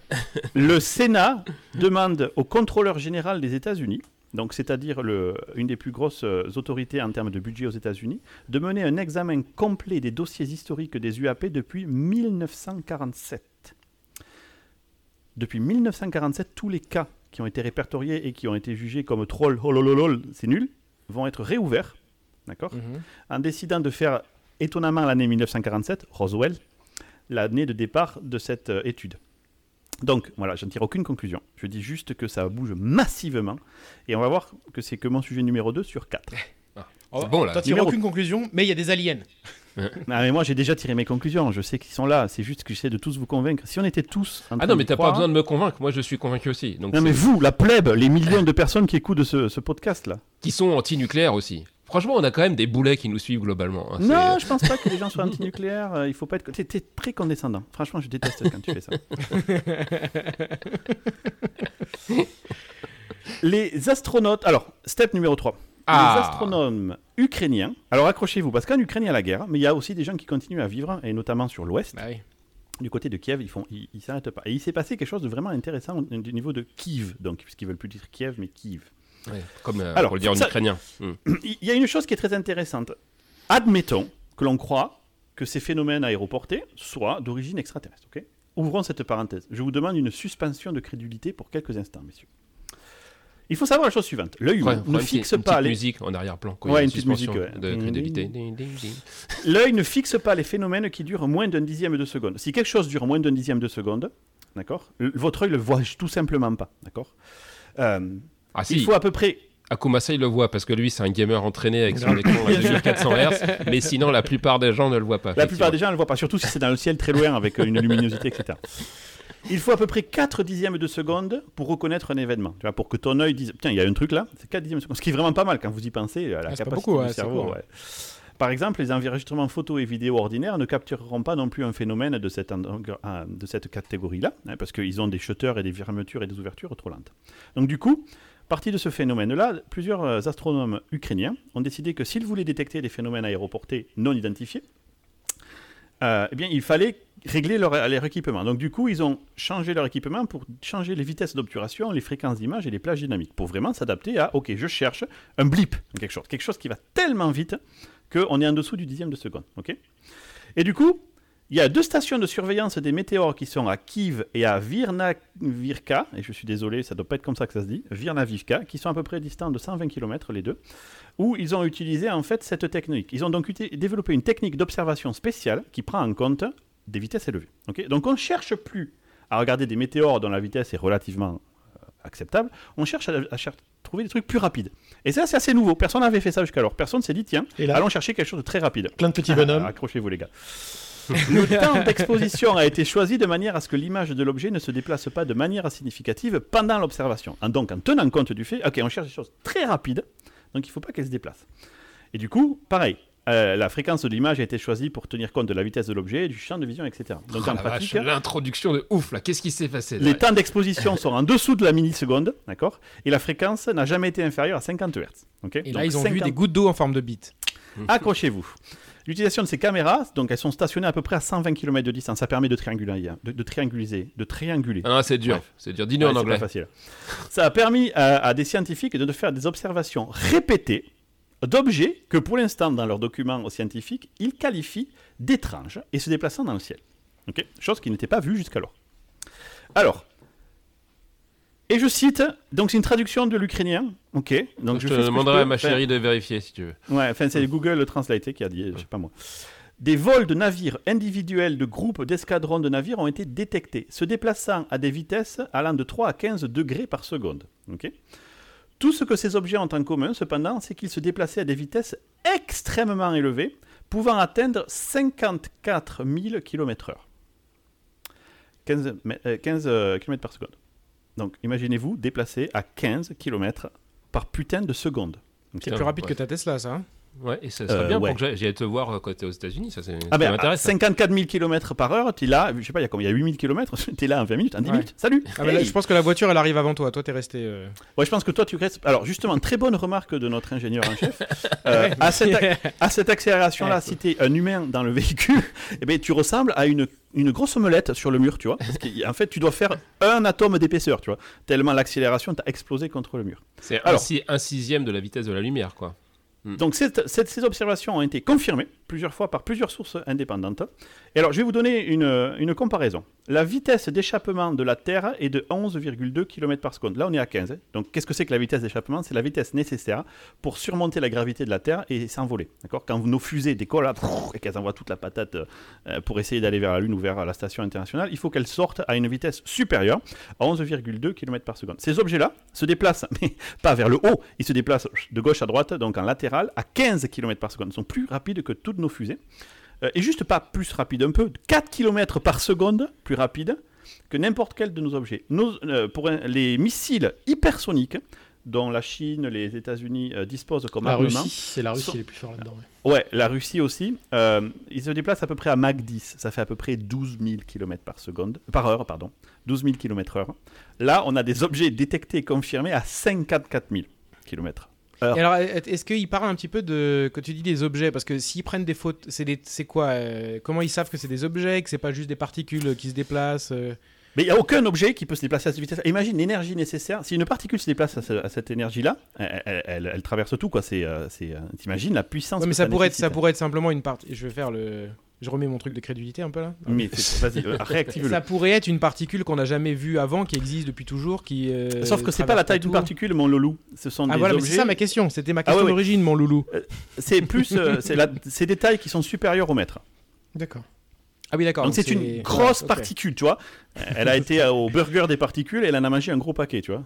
le Sénat demande au contrôleur général des États-Unis, donc c'est-à-dire une des plus grosses euh, autorités en termes de budget aux États-Unis, de mener un examen complet des dossiers historiques des UAP depuis 1947. Depuis 1947, tous les cas qui ont été répertoriés et qui ont été jugés comme troll, holololol, c'est nul, vont être réouverts, d'accord? Mhm. en décidant de faire étonnamment l'année 1947, Roswell, l'année de départ de cette euh, étude. Donc voilà, je ne tire aucune conclusion. Je dis juste que ça bouge massivement et on va voir que c'est que mon sujet numéro 2 sur 4. Oh, C'est bon, là. Tires Numéro- aucune conclusion, mais il y a des aliens. (laughs) Ah, mais moi j'ai déjà tiré mes conclusions, je sais qu'ils sont là, c'est juste que j'essaie de tous vous convaincre. Si on était tous en ah non mais t'as pas besoin de me convaincre moi je suis convaincu aussi donc Non mais vous, la plèbe, les millions de personnes qui écoutent ce, ce podcast là. qui sont anti-nucléaires aussi franchement on a quand même des boulets qui nous suivent globalement hein. Non, je pense pas que les gens soient antinucléaires, euh, il faut pas être... T'es, t'es très condescendant, franchement je déteste quand tu fais ça. (laughs) les astronautes... Alors, step numéro 3. Ah. Les astronomes ukrainiens... Alors accrochez-vous, parce qu'en Ukraine il y a la guerre, mais il y a aussi des gens qui continuent à vivre, et notamment sur l'ouest. Bah oui. du côté de Kiev, ils font, ils, ils s'arrêtent pas. Et il s'est passé quelque chose de vraiment intéressant au, du niveau de Kiev, donc puisqu'ils veulent plus dire Kiev, mais Kiev. Ouais, comme euh, Alors, pour le dire en ça- ukrainien. (clears throat) Il y a une chose qui est très intéressante. Admettons que l'on croit que ces phénomènes aéroportés soient d'origine extraterrestre. Ouvrons cette parenthèse. Je vous demande une suspension de crédulité pour quelques instants, messieurs. Il faut savoir la chose suivante. L'œil humain ne fixe une pas les... musique en arrière-plan Ouais, une petite musique, ouais. de crédulité. L'œil ne fixe pas les phénomènes qui durent moins d'un dixième de seconde. Si quelque chose dure moins d'un dixième de seconde, d'accord, votre œil le voit tout simplement pas, d'accord? Euh, ah il faut à peu près Akumasa il le voit parce que lui c'est un gamer entraîné avec son écran à (laughs) 2400 Hz mais sinon la plupart des gens ne le voient pas La plupart des gens ne le voient pas, surtout si c'est dans le ciel très loin avec euh, une luminosité, etc. Il faut à peu près 4 dixièmes de seconde pour reconnaître un événement. Tu vois, pour que ton œil dise Tiens, il y a un truc là, c'est 4 dixièmes de seconde. Ce qui est vraiment pas mal quand vous y pensez à la Ah, capacité beaucoup, du ouais, cerveau. ouais. Par exemple, les enregistrements photo et vidéo ordinaires ne captureront pas non plus un phénomène de cette, de cette catégorie-là, hein, parce qu'ils ont des shutters et des fermetures et des ouvertures trop lentes. Donc du coup, partie de ce phénomène-là, plusieurs euh, astronomes ukrainiens ont décidé que s'ils voulaient détecter des phénomènes aéroportés non identifiés, euh, eh il fallait régler leur, leur équipement. Donc, du coup, ils ont changé leur équipement pour changer les vitesses d'obturation, les fréquences d'image et les plages dynamiques, pour vraiment s'adapter à, OK, je cherche un blip, quelque chose, quelque chose qui va tellement vite qu'on est en dessous du dixième de seconde. OK? Et du coup, Il y a deux stations de surveillance des météores qui sont à Kiev et à Virnavirka, et je suis désolé, ça doit pas être comme ça que ça se dit, Virnavivka, qui sont à peu près distants de 120 km les deux, où ils ont utilisé en fait cette technique. Ils ont donc développé une technique d'observation spéciale qui prend en compte des vitesses élevées. donc on ne cherche plus à regarder des météores dont la vitesse est relativement euh, acceptable, on cherche à, à cher- trouver des trucs plus rapides. Et ça c'est assez nouveau, personne n'avait fait ça jusqu'alors. Personne s'est dit tiens, Et là, allons chercher quelque chose de très rapide. plein de petits bonhommes. Ah, Accrochez-vous les gars. (laughs) Le temps d'exposition a été choisi de manière à ce que l'image de l'objet ne se déplace pas de manière significative pendant l'observation. Donc en tenant compte du fait, ok, on cherche des choses très rapides, donc il ne faut pas qu'elles se déplacent. Et du coup, pareil, euh, la fréquence de l'image a été choisie pour tenir compte de la vitesse de l'objet, du champ de vision, etc. Donc Oh en la pratique, l'introduction de ouf là, qu'est-ce qui s'est passé là les temps d'exposition sont en dessous de la milliseconde, d'accord Et la fréquence n'a jamais été inférieure à 50 Hz. ok Et là, Donc ils ont vu 50 des gouttes d'eau en forme de bite. Accrochez-vous. L'utilisation de ces caméras, donc elles sont stationnées à peu près à 120 km de distance. Ça permet de trianguler, de, de trianguliser, de trianguler. Ah non, c'est dur, c'est dur. Dis-nous Ouais, en anglais. pas facile. Ça a permis à, à des scientifiques de faire des observations répétées d'objets que pour l'instant, dans leurs documents scientifiques, ils qualifient d'étranges et se déplaçant dans le ciel. Ok? Chose qui n'était pas vue jusqu'alors. Alors, et je cite, donc c'est une traduction de l'ukrainien, ok donc je te demanderai à ma Enfin, chérie de vérifier si tu veux. Ouais, enfin c'est Google Translate qui a dit, je sais pas moi. Des vols de navires individuels de groupes d'escadrons de navires ont été détectés, se déplaçant à des vitesses allant de 3 à 15 degrés par seconde. ok Tout ce que ces objets ont en commun, cependant, c'est qu'ils se déplaçaient à des vitesses extrêmement élevées, pouvant atteindre 54 000 km/h. 15, mè- euh, 15 euh, km par seconde. Donc imaginez-vous déplacer à 15 km par putain de seconde. C'est plus rapide ouais. que ta Tesla, ça. Ouais, et ça serait Euh, bien ouais. pour que j'aille- te voir euh, quand t'es aux États-Unis. Ça, c'est Ah ben, à m'intéresse. ça. 54 000 km par heure, tu es là, je sais pas, il y a combien Il y a 8000 km, tu es là en 20 minutes, en 10 Ouais. minutes, salut Ah là, je pense que la voiture, elle arrive avant toi. Toi, t'es resté. euh, Ouais, je pense que toi, tu restes... Alors, justement, très bonne remarque de notre ingénieur en chef. (laughs) Euh, à, cette, (laughs) à cette accélération-là, si tu es un humain dans le véhicule, (laughs) eh ben, tu ressembles à une, une grosse omelette sur le mur, tu vois. Parce qu'en fait, tu dois faire un atome d'épaisseur, tu vois. Tellement l'accélération t'a explosé contre le mur. C'est un, Alors. si- un sixième de la vitesse de la lumière, quoi. Donc cette- cette- ces observations ont été confirmées plusieurs fois par plusieurs sources indépendantes. Et alors je vais vous donner une, une comparaison. La vitesse d'échappement de la Terre est de 11,2 km par seconde. Là on est à 15. Donc qu'est-ce que c'est que la vitesse d'échappement? C'est la vitesse nécessaire pour surmonter la gravité de la Terre et s'envoler. D'accord? Quand nos fusées décollent là, et qu'elles envoient toute la patate euh, pour essayer d'aller vers la Lune ou vers la station internationale, il faut qu'elles sortent à une vitesse supérieure à 11,2 km par seconde. Ces objets-là se déplacent, (laughs) mais pas vers le haut, ils se déplacent de gauche à droite, donc en latéral, à 15 km par seconde. Ils sont plus rapides que toutes nos fusées. Euh, et juste pas plus rapide un peu, 4 km par seconde plus rapide que n'importe quel de nos objets. Nos- euh, pour un- les missiles hypersoniques, dont la Chine, les États-Unis euh, disposent comme La armement, Russie, c'est la Russie Sont- est plus fort là-dedans. ouais. Ouais, la Russie aussi. euh, ils se déplacent à peu près à Mach 10. Ça fait à peu près 12 000 km par seconde, par heure, pardon. 12 000 km heure. Là, on a des objets détectés et confirmés à 54 000 km. Alors, est-ce qu'il parle un petit peu de. Quand tu dis des objets, parce que s'ils prennent des des- c'est quoi euh, Comment ils savent que c'est des objets, que c'est pas juste des particules qui se déplacent euh Mais il n'y a aucun objet qui peut se déplacer à cette vitesse. Imagine l'énergie nécessaire. Si une particule se déplace à, ce- à cette énergie-là, elle, elle- elle- traverse tout. quoi. C'est, euh, euh, T'imagines la puissance Ouais, mais que ça pourrait, être, ça pourrait être simplement une partie. Je vais faire le. Je remets mon truc de crédulité un peu là. Mais vas-y, euh, (laughs) réactive-le. Ça pourrait être une particule qu'on n'a jamais vue avant, qui existe depuis toujours, qui. euh, Sauf que c'est pas la taille d'une particule, mon loulou. Ce sont Ah des voilà, mais objets. c'est ça ma question. C'était ma Ah question ouais, ouais. d'origine, mon loulou. C'est plus, euh, c'est, la- c'est des tailles qui sont supérieures au mètre. D'accord. Ah oui, d'accord. Donc c'est une grosse ouais, particule, tu vois. Elle a été euh, au burger des particules et elle en a mangé un gros paquet, tu vois.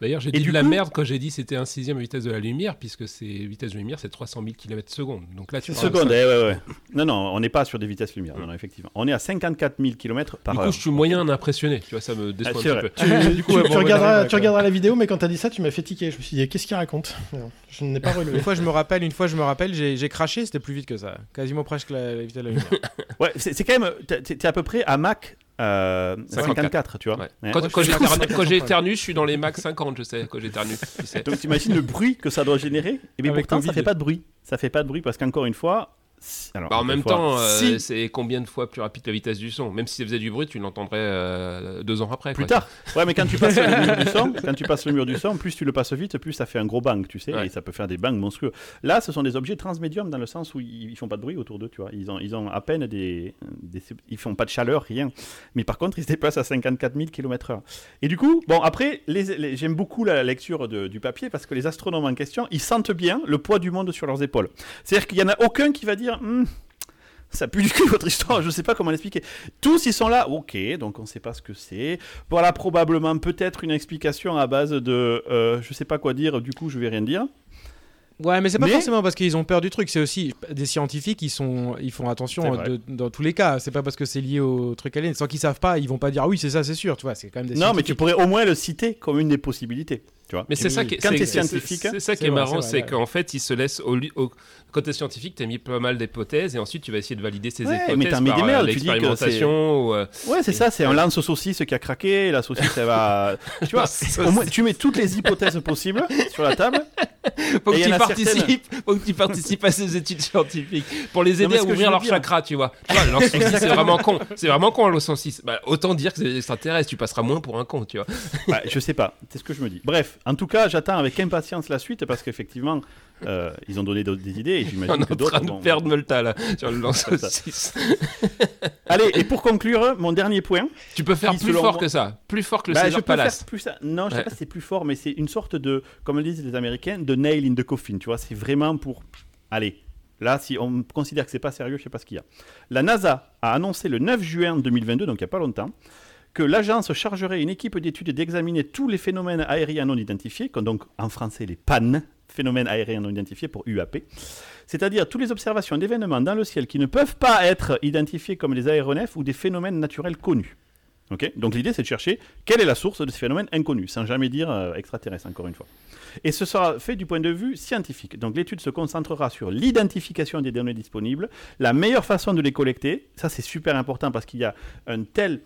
D'ailleurs, j'ai dit du de la coup- merde quand j'ai dit c'était un sixième vitesse de la lumière, puisque c'est vitesse de lumière, c'est 300 000 km secondes. Donc là, tu Seconde, eh, ouais, ouais. Non, non, on n'est pas sur des vitesses lumière, non, non, effectivement. On est à 54 000 km par Du heure. coup, je suis moyen impressionné. Tu vois, ça me déçoit Ah, un petit peu. Tu, (laughs) Du coup, tu- ouais, tu bon, ouais, regarderas, d'accord. tu regarderas la vidéo, mais quand t'as dit ça, tu m'as fait tiquer. Je me suis dit, qu'est-ce qu'il raconte? Non, Je n'ai pas relevé. Une fois, je me rappelle, une fois, je me rappelle, j'ai craché, c'était plus vite que ça. Quasiment presque la, la vitesse de la lumière. (laughs) Ouais, c'est quand même. T'es t'es à peu près à Mach euh, 54, 54, tu vois. Ouais. Ouais. Quand, quand je suis j'éternue- je suis dans les max 50, je sais, quand j'éternue. Tu sais. Donc t'imagines le bruit que ça doit générer? Et bien Avec pourtant, ça fait pas de bruit. Ça fait pas de bruit parce qu'encore une fois, alors, Bah, en même fois, temps, euh, c'est combien de fois plus rapide la vitesse du son? Même si ça faisait du bruit, tu l'entendrais euh, deux ans après. Plus quoi. tard. (laughs) Ouais, mais quand tu passes le mur du son, quand tu passes le mur du son, plus tu le passes vite, plus ça fait un gros bang, tu sais, Ouais. et ça peut faire des bangs monstrueux. Là, ce sont des objets transmédiums dans le sens où ils, ils font pas de bruit autour d'eux, tu vois. Ils ont, ils ont à peine des, des, ils font pas de chaleur, rien. Mais par contre, ils se déplacent à 54 000 km/h. Et du coup, bon, après, les, les- j'aime beaucoup la lecture de- du papier parce que les astronomes en question, ils sentent bien le poids du monde sur leurs épaules. C'est-à-dire qu'il y en a aucun qui va dire. Hmm, ça pue du cul votre histoire, je sais pas comment l'expliquer. Tous ils sont là, ok, donc on sait pas ce que c'est. Voilà probablement peut-être une explication à base de euh, je sais pas quoi dire, du coup je vais rien dire. Ouais, mais c'est pas Mais- forcément parce qu'ils ont peur du truc. C'est aussi des scientifiques, ils sont, ils font attention de- dans tous les cas. C'est pas parce que c'est lié au truc alien. Sans qu'ils savent pas, ils vont pas dire oui c'est ça, c'est sûr. Tu vois, c'est quand même des. Non, mais tu pourrais au moins le citer comme une des possibilités. Tu vois Mais c'est ça qui est, quand c'est- c'est- scientifique, c'est- c'est ça qui c'est est vrai, marrant, c'est c'est qu'en fait, ils se laissent au, au- t'es scientifique, t'as mis pas mal d'hypothèses et ensuite tu vas essayer de valider ces Ouais, hypothèses mais mets par des merdes, tu dis que l'expérimentation. ou, euh, Ouais, c'est ça, c'est un lance saucisse qui a craqué, la saucisse elle va. (laughs) Tu vois, Ça, au moins tu mets toutes les hypothèses possibles sur la table. (laughs) faut que il tu participes, (laughs) faut que tu participes à ces études scientifiques pour les aider à ouvrir leur chakra, tu vois. Tu vois, lance saucisse, c'est vraiment con. C'est vraiment con, le 106. Bah, autant dire que c'est extraterrestre, tu passeras moins pour un con, tu vois. Ouais, je sais pas, c'est ce que je me dis. Bref, en tout cas, j'attends avec impatience la suite parce qu'effectivement, euh, ils ont donné d'autres- des idées et On j'imagine est que en d'autres. train de vont- perdre Multa là sur le (laughs) lance. (laughs) Allez, et pour conclure, mon dernier point. Tu peux faire plus fort moi- que ça, plus fort que le Bah, César je peux Palace. faire plus ça. Non, je sais Ouais. pas si c'est plus fort, mais c'est une sorte de, comme le disent les Américains, de nail in the coffin. Tu vois, c'est vraiment pour. Allez, là, si on considère que c'est pas sérieux, je sais pas ce qu'il y a. La NASA a annoncé le 9 juin 2022, donc il y a pas longtemps, que l'agence chargerait une équipe d'études d'examiner tous les phénomènes aériens non identifiés, donc en français les PAN, phénomènes aériens non identifiés pour UAP, c'est-à-dire toutes les observations d'événements dans le ciel qui ne peuvent pas être identifiés comme des aéronefs ou des phénomènes naturels connus. Ok? Donc l'idée c'est de chercher quelle est la source de ces phénomènes inconnus, sans jamais dire euh, extraterrestre encore une fois. Et ce sera fait du point de vue scientifique. Donc l'étude se concentrera sur l'identification des données disponibles, la meilleure façon de les collecter. Ça c'est super important parce qu'il y a un tel,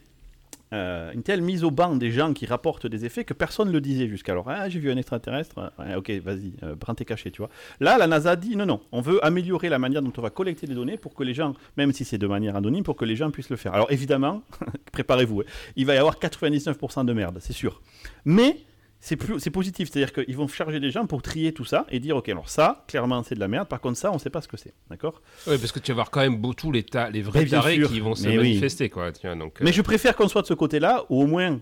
euh, une telle mise au banc des gens qui rapportent des effets que personne ne le disait jusqu'alors. Ah j'ai vu un extraterrestre, Ouais, ok vas-y, euh, prends tes cachets, tu vois. Là la NASA dit non non, on veut améliorer la manière dont on va collecter des données pour que les gens, même si c'est de manière anonyme, pour que les gens puissent le faire. Alors évidemment, (laughs) préparez-vous, hein, il va y avoir 99% de merde, c'est sûr. Mais c'est plus c'est positif, c'est-à-dire qu'ils vont charger des gens pour trier tout ça et dire ok alors ça clairement c'est de la merde, par contre ça on sait pas ce que c'est, d'accord Oui, parce que tu vas voir quand même beau- tous les, ta- les vrais tarés sûr. qui vont se oui. manifester, quoi. Vois, donc, euh, Mais je préfère qu'on soit de ce côté-là, ou au moins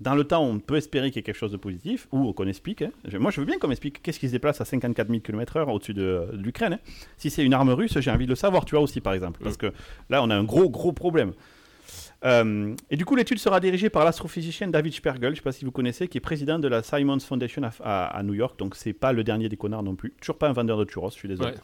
dans le temps on peut espérer qu'il y ait quelque chose de positif, ou qu'on explique. hein. Moi je veux bien qu'on m'explique qu'est-ce qui se déplace à 54 000 km/h au-dessus de, de l'Ukraine. hein. Si c'est une arme russe, j'ai envie de le savoir, tu vois aussi par exemple, parce que là on a un gros gros problème. Euh, et du coup, l'étude sera dirigée par l'astrophysicien David Spergel, je ne sais pas si vous connaissez, qui est président de la Simons Foundation à, à- à New York. Donc, c'est pas le dernier des connards non plus. Toujours pas un vendeur de churros, je suis désolé. Ouais.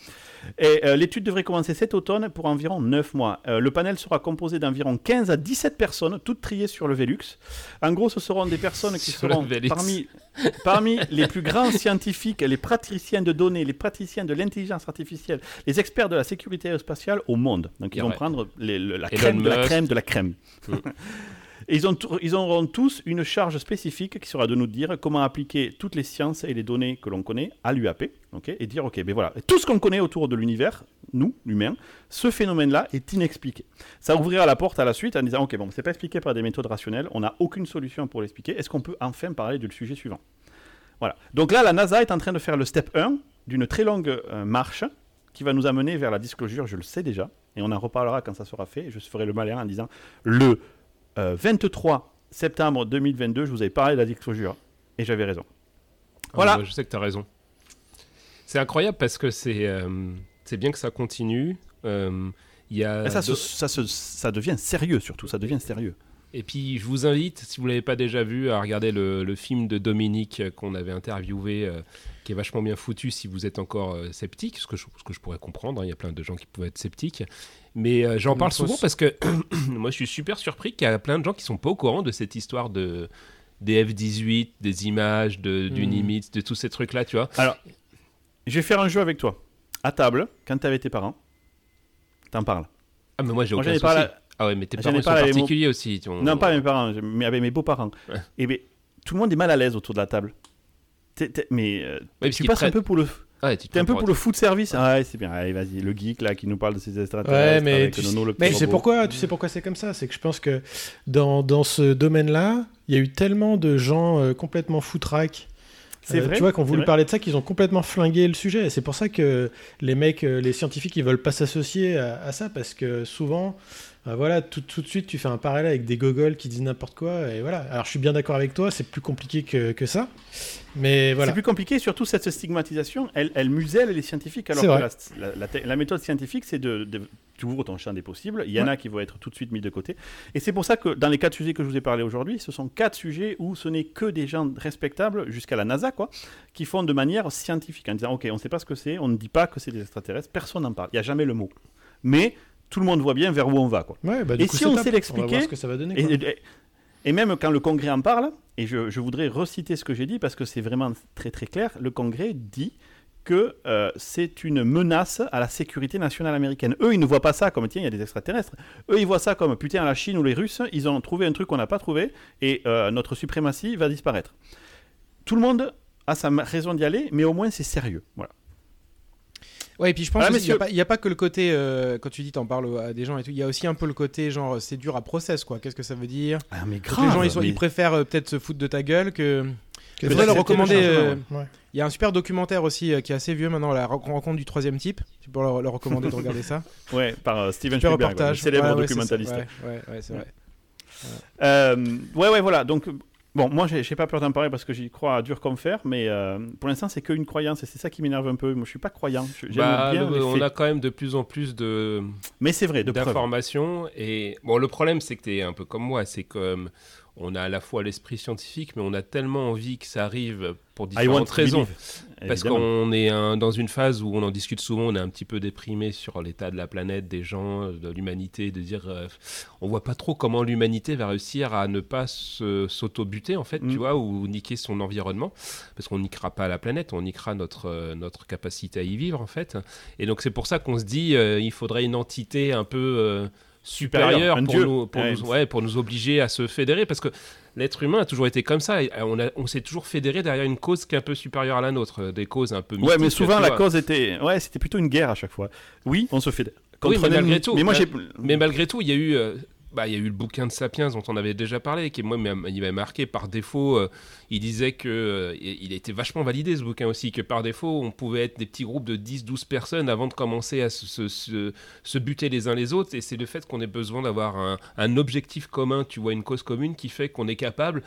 Et euh, l'étude devrait commencer cet automne pour environ 9 mois. Euh, le panel sera composé d'environ 15 à 17 personnes, toutes triées sur le Velux. En gros, ce seront des personnes qui seront parmi, parmi les plus grands scientifiques, les praticiens de données, les praticiens de l'intelligence artificielle, les experts de la sécurité aérospatiale au monde. Donc, ils vont prendre les- le- la crème de la crème de la crème. Et ils, ont auront tous une charge spécifique qui sera de nous dire comment appliquer toutes les sciences et les données que l'on connaît à l'UAP, et dire ok, ben voilà, tout ce qu'on connaît autour de l'univers, nous, l'humain, ce phénomène-là est inexpliqué. Ça ouvrira la porte à la suite en disant ok, bon, c'est pas expliqué par des méthodes rationnelles, on n'a aucune solution pour l'expliquer. Est-ce qu'on peut enfin parler du sujet suivant? Voilà. Donc là, la NASA est en train de faire le step 1 d'une très longue euh, marche qui va nous amener vers la disclosure, je le sais déjà, et on en reparlera quand ça sera fait. Je ferai le malin en disant le euh, 23 septembre 2022, je vous avais parlé de la disclosure, et j'avais raison. Ah, Voilà. moi, je sais que tu as raison. C'est incroyable parce que c'est euh, c'est bien que ça continue. Euh, y a Et ça, se- ça, se- ça devient sérieux surtout, ça devient sérieux. Et puis, je vous invite, si vous ne l'avez pas déjà vu, à regarder le, le film de Dominique qu'on avait interviewé, euh, qui est vachement bien foutu si vous êtes encore euh, sceptique, ce que, je, ce que je pourrais comprendre. hein, Il y a plein de gens qui pouvaient être sceptiques. Mais euh, j'en parle souvent parce que (clears throat) moi, je suis super surpris qu'il y a plein de gens qui sont pas au courant de cette histoire de des F-18, des images, de, du Hmm. Nimitz, de tous ces trucs-là, tu vois. Je vais faire un jeu avec toi. À table, quand tu avec tes parents, t'en parles. Ah, mais moi, j'ai aucun souci. parlé Ah ouais, mais tes parents sont avec mon- particuliers aussi. on- Non, pas avec mes parents, mais avec mes beaux-parents. Ouais. Et ben, tout le monde est mal à l'aise autour de la table. T'es- t'es- mais euh, parce tu passes un peu pour le. Ah, T'es un peu pour le food service Ah ouais, c'est bien. Allez, vas-y, le geek là qui nous parle de ces extraterrestres. Ouais, mais avec tu Nono, le Mais petit tu sais pourquoi Tu sais pourquoi c'est comme ça? C'est que je pense que dans, dans ce domaine-là, il y a eu tellement de gens euh, complètement foutraques. C'est euh, vrai, Tu vois, c'est voulu vrai. parler de ça, qu'ils ont complètement flingué le sujet. Et c'est pour ça que les mecs, euh, les scientifiques, ils veulent pas s'associer à, à ça parce que souvent, euh, voilà, tout, tout de suite, tu fais un parallèle avec des gogoles qui disent n'importe quoi. Et voilà. Alors, je suis bien d'accord avec toi, c'est plus compliqué que, que ça. Mais voilà. C'est plus compliqué, surtout cette stigmatisation, elle, elle muselle les scientifiques. Alors que vrai. la, la- la te- la méthode scientifique, c'est de, de- tu ouvres ton champ des possibles. Il y en a qui vont être tout de suite mis de côté. Et c'est pour ça que dans les quatre sujets que je vous ai parlé aujourd'hui, ce sont quatre sujets où ce n'est que des gens respectables, jusqu'à la NASA, quoi, qui font de manière scientifique, en disant, OK, on ne sait pas ce que c'est, on ne dit pas que c'est des extraterrestres, personne n'en parle. Il n'y a jamais le mot. Mais tout le monde voit bien vers où on va, quoi. Ouais, bah, Et coup, si on top. sait l'expliquer. Et, quoi. et- et même quand le Congrès en parle, et je, je voudrais reciter ce que j'ai dit parce que c'est vraiment très très clair, le Congrès dit que euh, c'est une menace à la sécurité nationale américaine. Eux, ils ne voient pas ça comme tiens, il y a des extraterrestres. Eux, ils voient ça comme putain, la Chine ou les Russes, ils ont trouvé un truc qu'on n'a pas trouvé et euh, notre suprématie va disparaître. Tout le monde a sa raison d'y aller, mais au moins c'est sérieux. Voilà. Ouais, et puis je pense Ah, qu'il n'y a, pas- il y a pas que le côté, euh, quand tu dis t'en parles à des gens et tout, il y a aussi un peu le côté genre c'est dur à process quoi. Qu'est-ce que ça veut dire? Ah, mais Que Les gens ils, sont- mais- ils préfèrent euh, peut-être se foutre de ta gueule que. Que Il faudrait le recommander. euh, ouais. Il y a un super documentaire aussi euh, qui est assez vieux maintenant, la ren- rencontre du troisième type. Tu peux le, le recommander de regarder ça. (laughs) Ouais, par euh, Steven Super Spielberg, ouais, le reportage. célèbre Ouais, documentaliste. Ouais, ouais, ouais, c'est vrai. Euh, ouais, ouais, voilà. Donc, bon, moi, j'ai pas peur d'en parler parce que j'y crois à dur comme fer, mais euh, pour l'instant, c'est qu'une croyance et c'est ça qui m'énerve un peu. Moi, je suis pas croyant. Je- Bah, bien le- les on faits. a quand même de plus en plus de Mais c'est vrai, d'informations et bon le problème c'est que tu es un peu comme moi c'est comme on a à la fois l'esprit scientifique mais on a tellement envie que ça arrive pour différentes raisons believe, parce qu'on est un- dans une phase où on en discute souvent, on est un petit peu déprimé sur l'état de la planète, des gens, de l'humanité, de dire euh, on voit pas trop comment l'humanité va réussir à ne pas s'auto-buter en fait, Mm. tu vois, ou niquer son environnement, parce qu'on niquera pas la planète, on niquera notre, euh, notre capacité à y vivre en fait. Et donc c'est pour ça qu'on se dit euh, il faudrait une entité un peu euh, supérieure Supérieur, un pour, dieu. nous, pour, Ouais. nous, ouais, pour nous obliger à se fédérer, parce que l'être humain a toujours été comme ça, on, a- on s'est toujours fédéré derrière une cause qui est un peu supérieure à la nôtre, euh, des causes un peu Ouais, mais souvent, la vois. cause était. Ouais, c'était plutôt une guerre à chaque fois. Oui, on se. Oui, mais un malgré tout, Mais moi, j'ai. Mais malgré tout, il y a eu, euh, bah, il y a eu le bouquin de Sapiens dont on avait déjà parlé, qui moi il m'a marqué par défaut. euh, il disait que euh, vachement validé ce bouquin aussi, que par défaut on pouvait être des petits groupes de 10-12 personnes avant de commencer à se, se- se- se buter les uns les autres. Et c'est le fait qu'on ait besoin d'avoir un, un objectif commun, tu vois, une cause commune qui fait qu'on est capable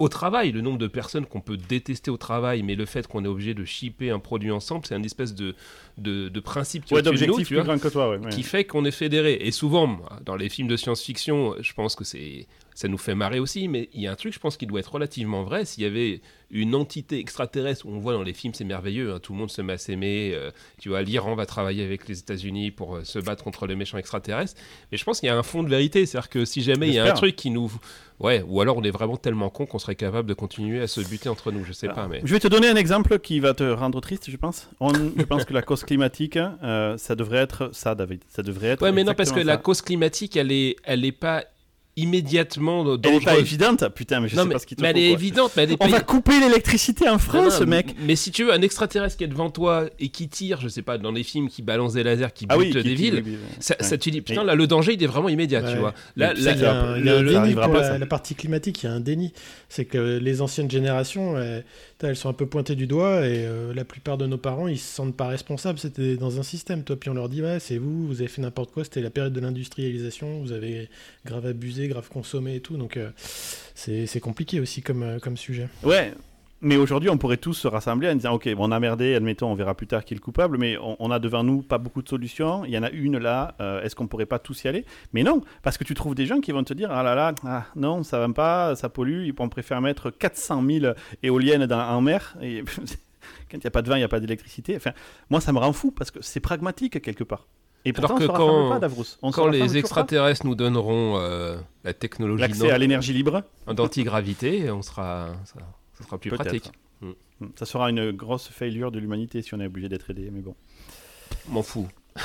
au travail, le nombre de personnes qu'on peut détester au travail, mais le fait qu'on est obligé de shipper un produit ensemble, c'est un espèce de, de, de principe qui est Ouais, au-dessus de nous, d'objectif tu plus vois grand que toi, ouais. ouais. qui fait qu'on est fédéré. Et souvent, dans les films de science-fiction, je pense que c'est ça nous fait marrer aussi, mais il y a un truc, je pense, qui doit être relativement vrai. S'il y avait une entité extraterrestre, on voit dans les films, c'est merveilleux, hein, tout le monde se met à s'aimer. euh, tu vois, l'Iran va travailler avec les États-Unis pour euh, se battre contre les méchants extraterrestres. Mais je pense qu'il y a un fond de vérité, c'est-à-dire que si jamais il y a un truc qui nous, ouais, ou alors on est vraiment tellement con qu'on serait capable de continuer à se buter entre nous. Je sais pas, mais Je vais te donner un exemple qui va te rendre triste, je pense. On- je pense que la cause climatique, euh, ça devrait être ça, David. Ça devrait être. ouais, mais non, parce que la cause climatique, elle est, elle est pas immédiatement Elle est dangereuse. pas évidente, putain, mais je non, sais mais, pas ce qui te mais faut, elle est quoi. évidente, mais elle est On pas- va couper l'électricité en France, non, mec. Mais si tu veux, un extraterrestre qui est devant toi et qui tire, je sais pas, dans les films, qui balance des lasers, qui bute Ah oui, des qui- villes, ça, Ouais. ça, tu dis, putain, là, le danger, il est vraiment immédiat, Ouais. tu vois. Là, Mais tu là, sais Il y a ça- un, il y a un le- déni ça arrivera pour pas, la, partie climatique, il y a un déni. C'est que les anciennes générations, euh, elles sont un peu pointées du doigt et euh, la plupart de nos parents, ils se sentent pas responsables. C'était dans un système, toi. Puis on leur dit, ouais, c'est vous, vous avez fait n'importe quoi. C'était la période de l'industrialisation, vous avez grave abusé, grave consommé et tout. Donc euh, c'est compliqué aussi comme, euh, comme sujet. Ouais, mais aujourd'hui, on pourrait tous se rassembler en disant Ok, bon, on a merdé, admettons, on verra plus tard qui est le coupable, mais on, on a devant nous pas beaucoup de solutions. Il y en a une là, euh, est-ce qu'on pourrait pas tous y aller? Mais non, parce que tu trouves des gens qui vont te dire Ah là là, ah, non, ça va pas, ça pollue, on préfère mettre 400 000 éoliennes dans, en mer. Et (laughs) quand il n'y a pas de vin, il n'y a pas d'électricité. Enfin, moi, ça me rend fou parce que c'est pragmatique quelque part. Et Alors pourtant, que on se rassemble quand- pas. On les pas. extraterrestres nous donneront euh, la technologie L'accès à l'énergie libre, d'antigravité, on sera, ça sera plus pratique. hmm, ça sera une grosse failure de l'humanité si on est obligé d'être aidé. Mais bon. M'en fous. (laughs) (laughs)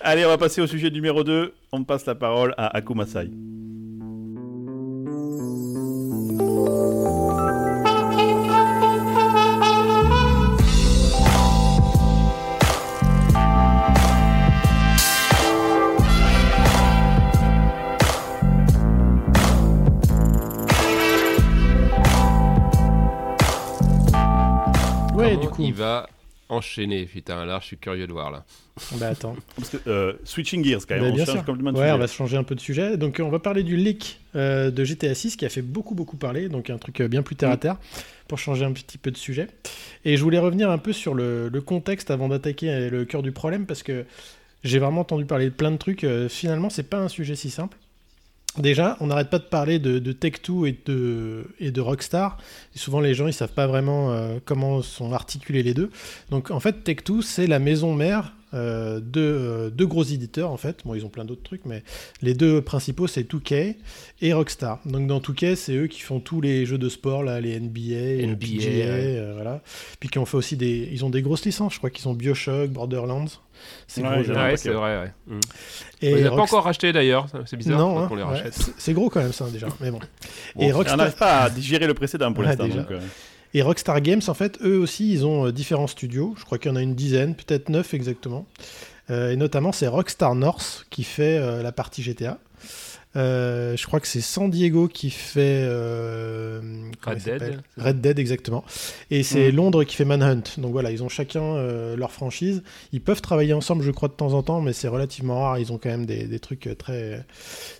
Allez, on va passer au sujet numéro 2. On passe la parole à Akumasai. Du coup. Il va enchaîner, putain. Là, je suis curieux de voir là. Bah attends. (laughs) Parce que, euh, switching gears quand même, Bah, on bien change sûr. complètement de Ouais, sujet. on va se changer un peu de sujet. Donc, on va parler du leak euh, de GTA 6 qui a fait beaucoup, beaucoup parler. Donc, un truc euh, bien plus terre à terre pour changer un petit peu de sujet. Et je voulais revenir un peu sur le, le contexte avant d'attaquer euh, le cœur du problème parce que j'ai vraiment entendu parler de plein de trucs. Euh, finalement, c'est pas un sujet si simple. Déjà, on n'arrête pas de parler de, de Tech2 et de, Rockstar. Souvent, les gens, ils savent pas vraiment euh, comment sont articulés les deux. Donc, en fait, Tech2, c'est la maison mère euh, de euh, deux gros éditeurs, en fait. Bon, ils ont plein d'autres trucs, mais les deux principaux, c'est 2K et Rockstar. Donc, dans 2K, c'est eux qui font tous les jeux de sport, là, les NBA, NBA, PGA, ouais. euh, voilà. Puis qui ont fait aussi des... Ils ont des grosses licences, je crois qu'ils ont Bioshock, Borderlands. C'est Ouais, gros, Ouais, c'est vrai, ouais. Et a pas Rockstar- encore rachetés d'ailleurs, c'est bizarre non, hein, qu'on les rachète. c'est c'est gros quand même ça déjà, mais bon. Bon, et On Rockstar, n'arrive pas à digérer le précédent pour Ouais, l'instant. Et Rockstar Games, en fait, eux aussi, ils ont euh, différents studios. Je crois qu'il y en a une dizaine, peut-être neuf exactement. Euh, et notamment, c'est Rockstar North qui fait euh, la partie GTA. Euh, je crois que c'est San Diego qui fait euh, Red Dead, Red Dead exactement. Et c'est Mhm. Londres qui fait Manhunt. Donc voilà, ils ont chacun euh, leur franchise. Ils peuvent travailler ensemble, je crois, de temps en temps, mais c'est relativement rare. Ils ont quand même des, des trucs très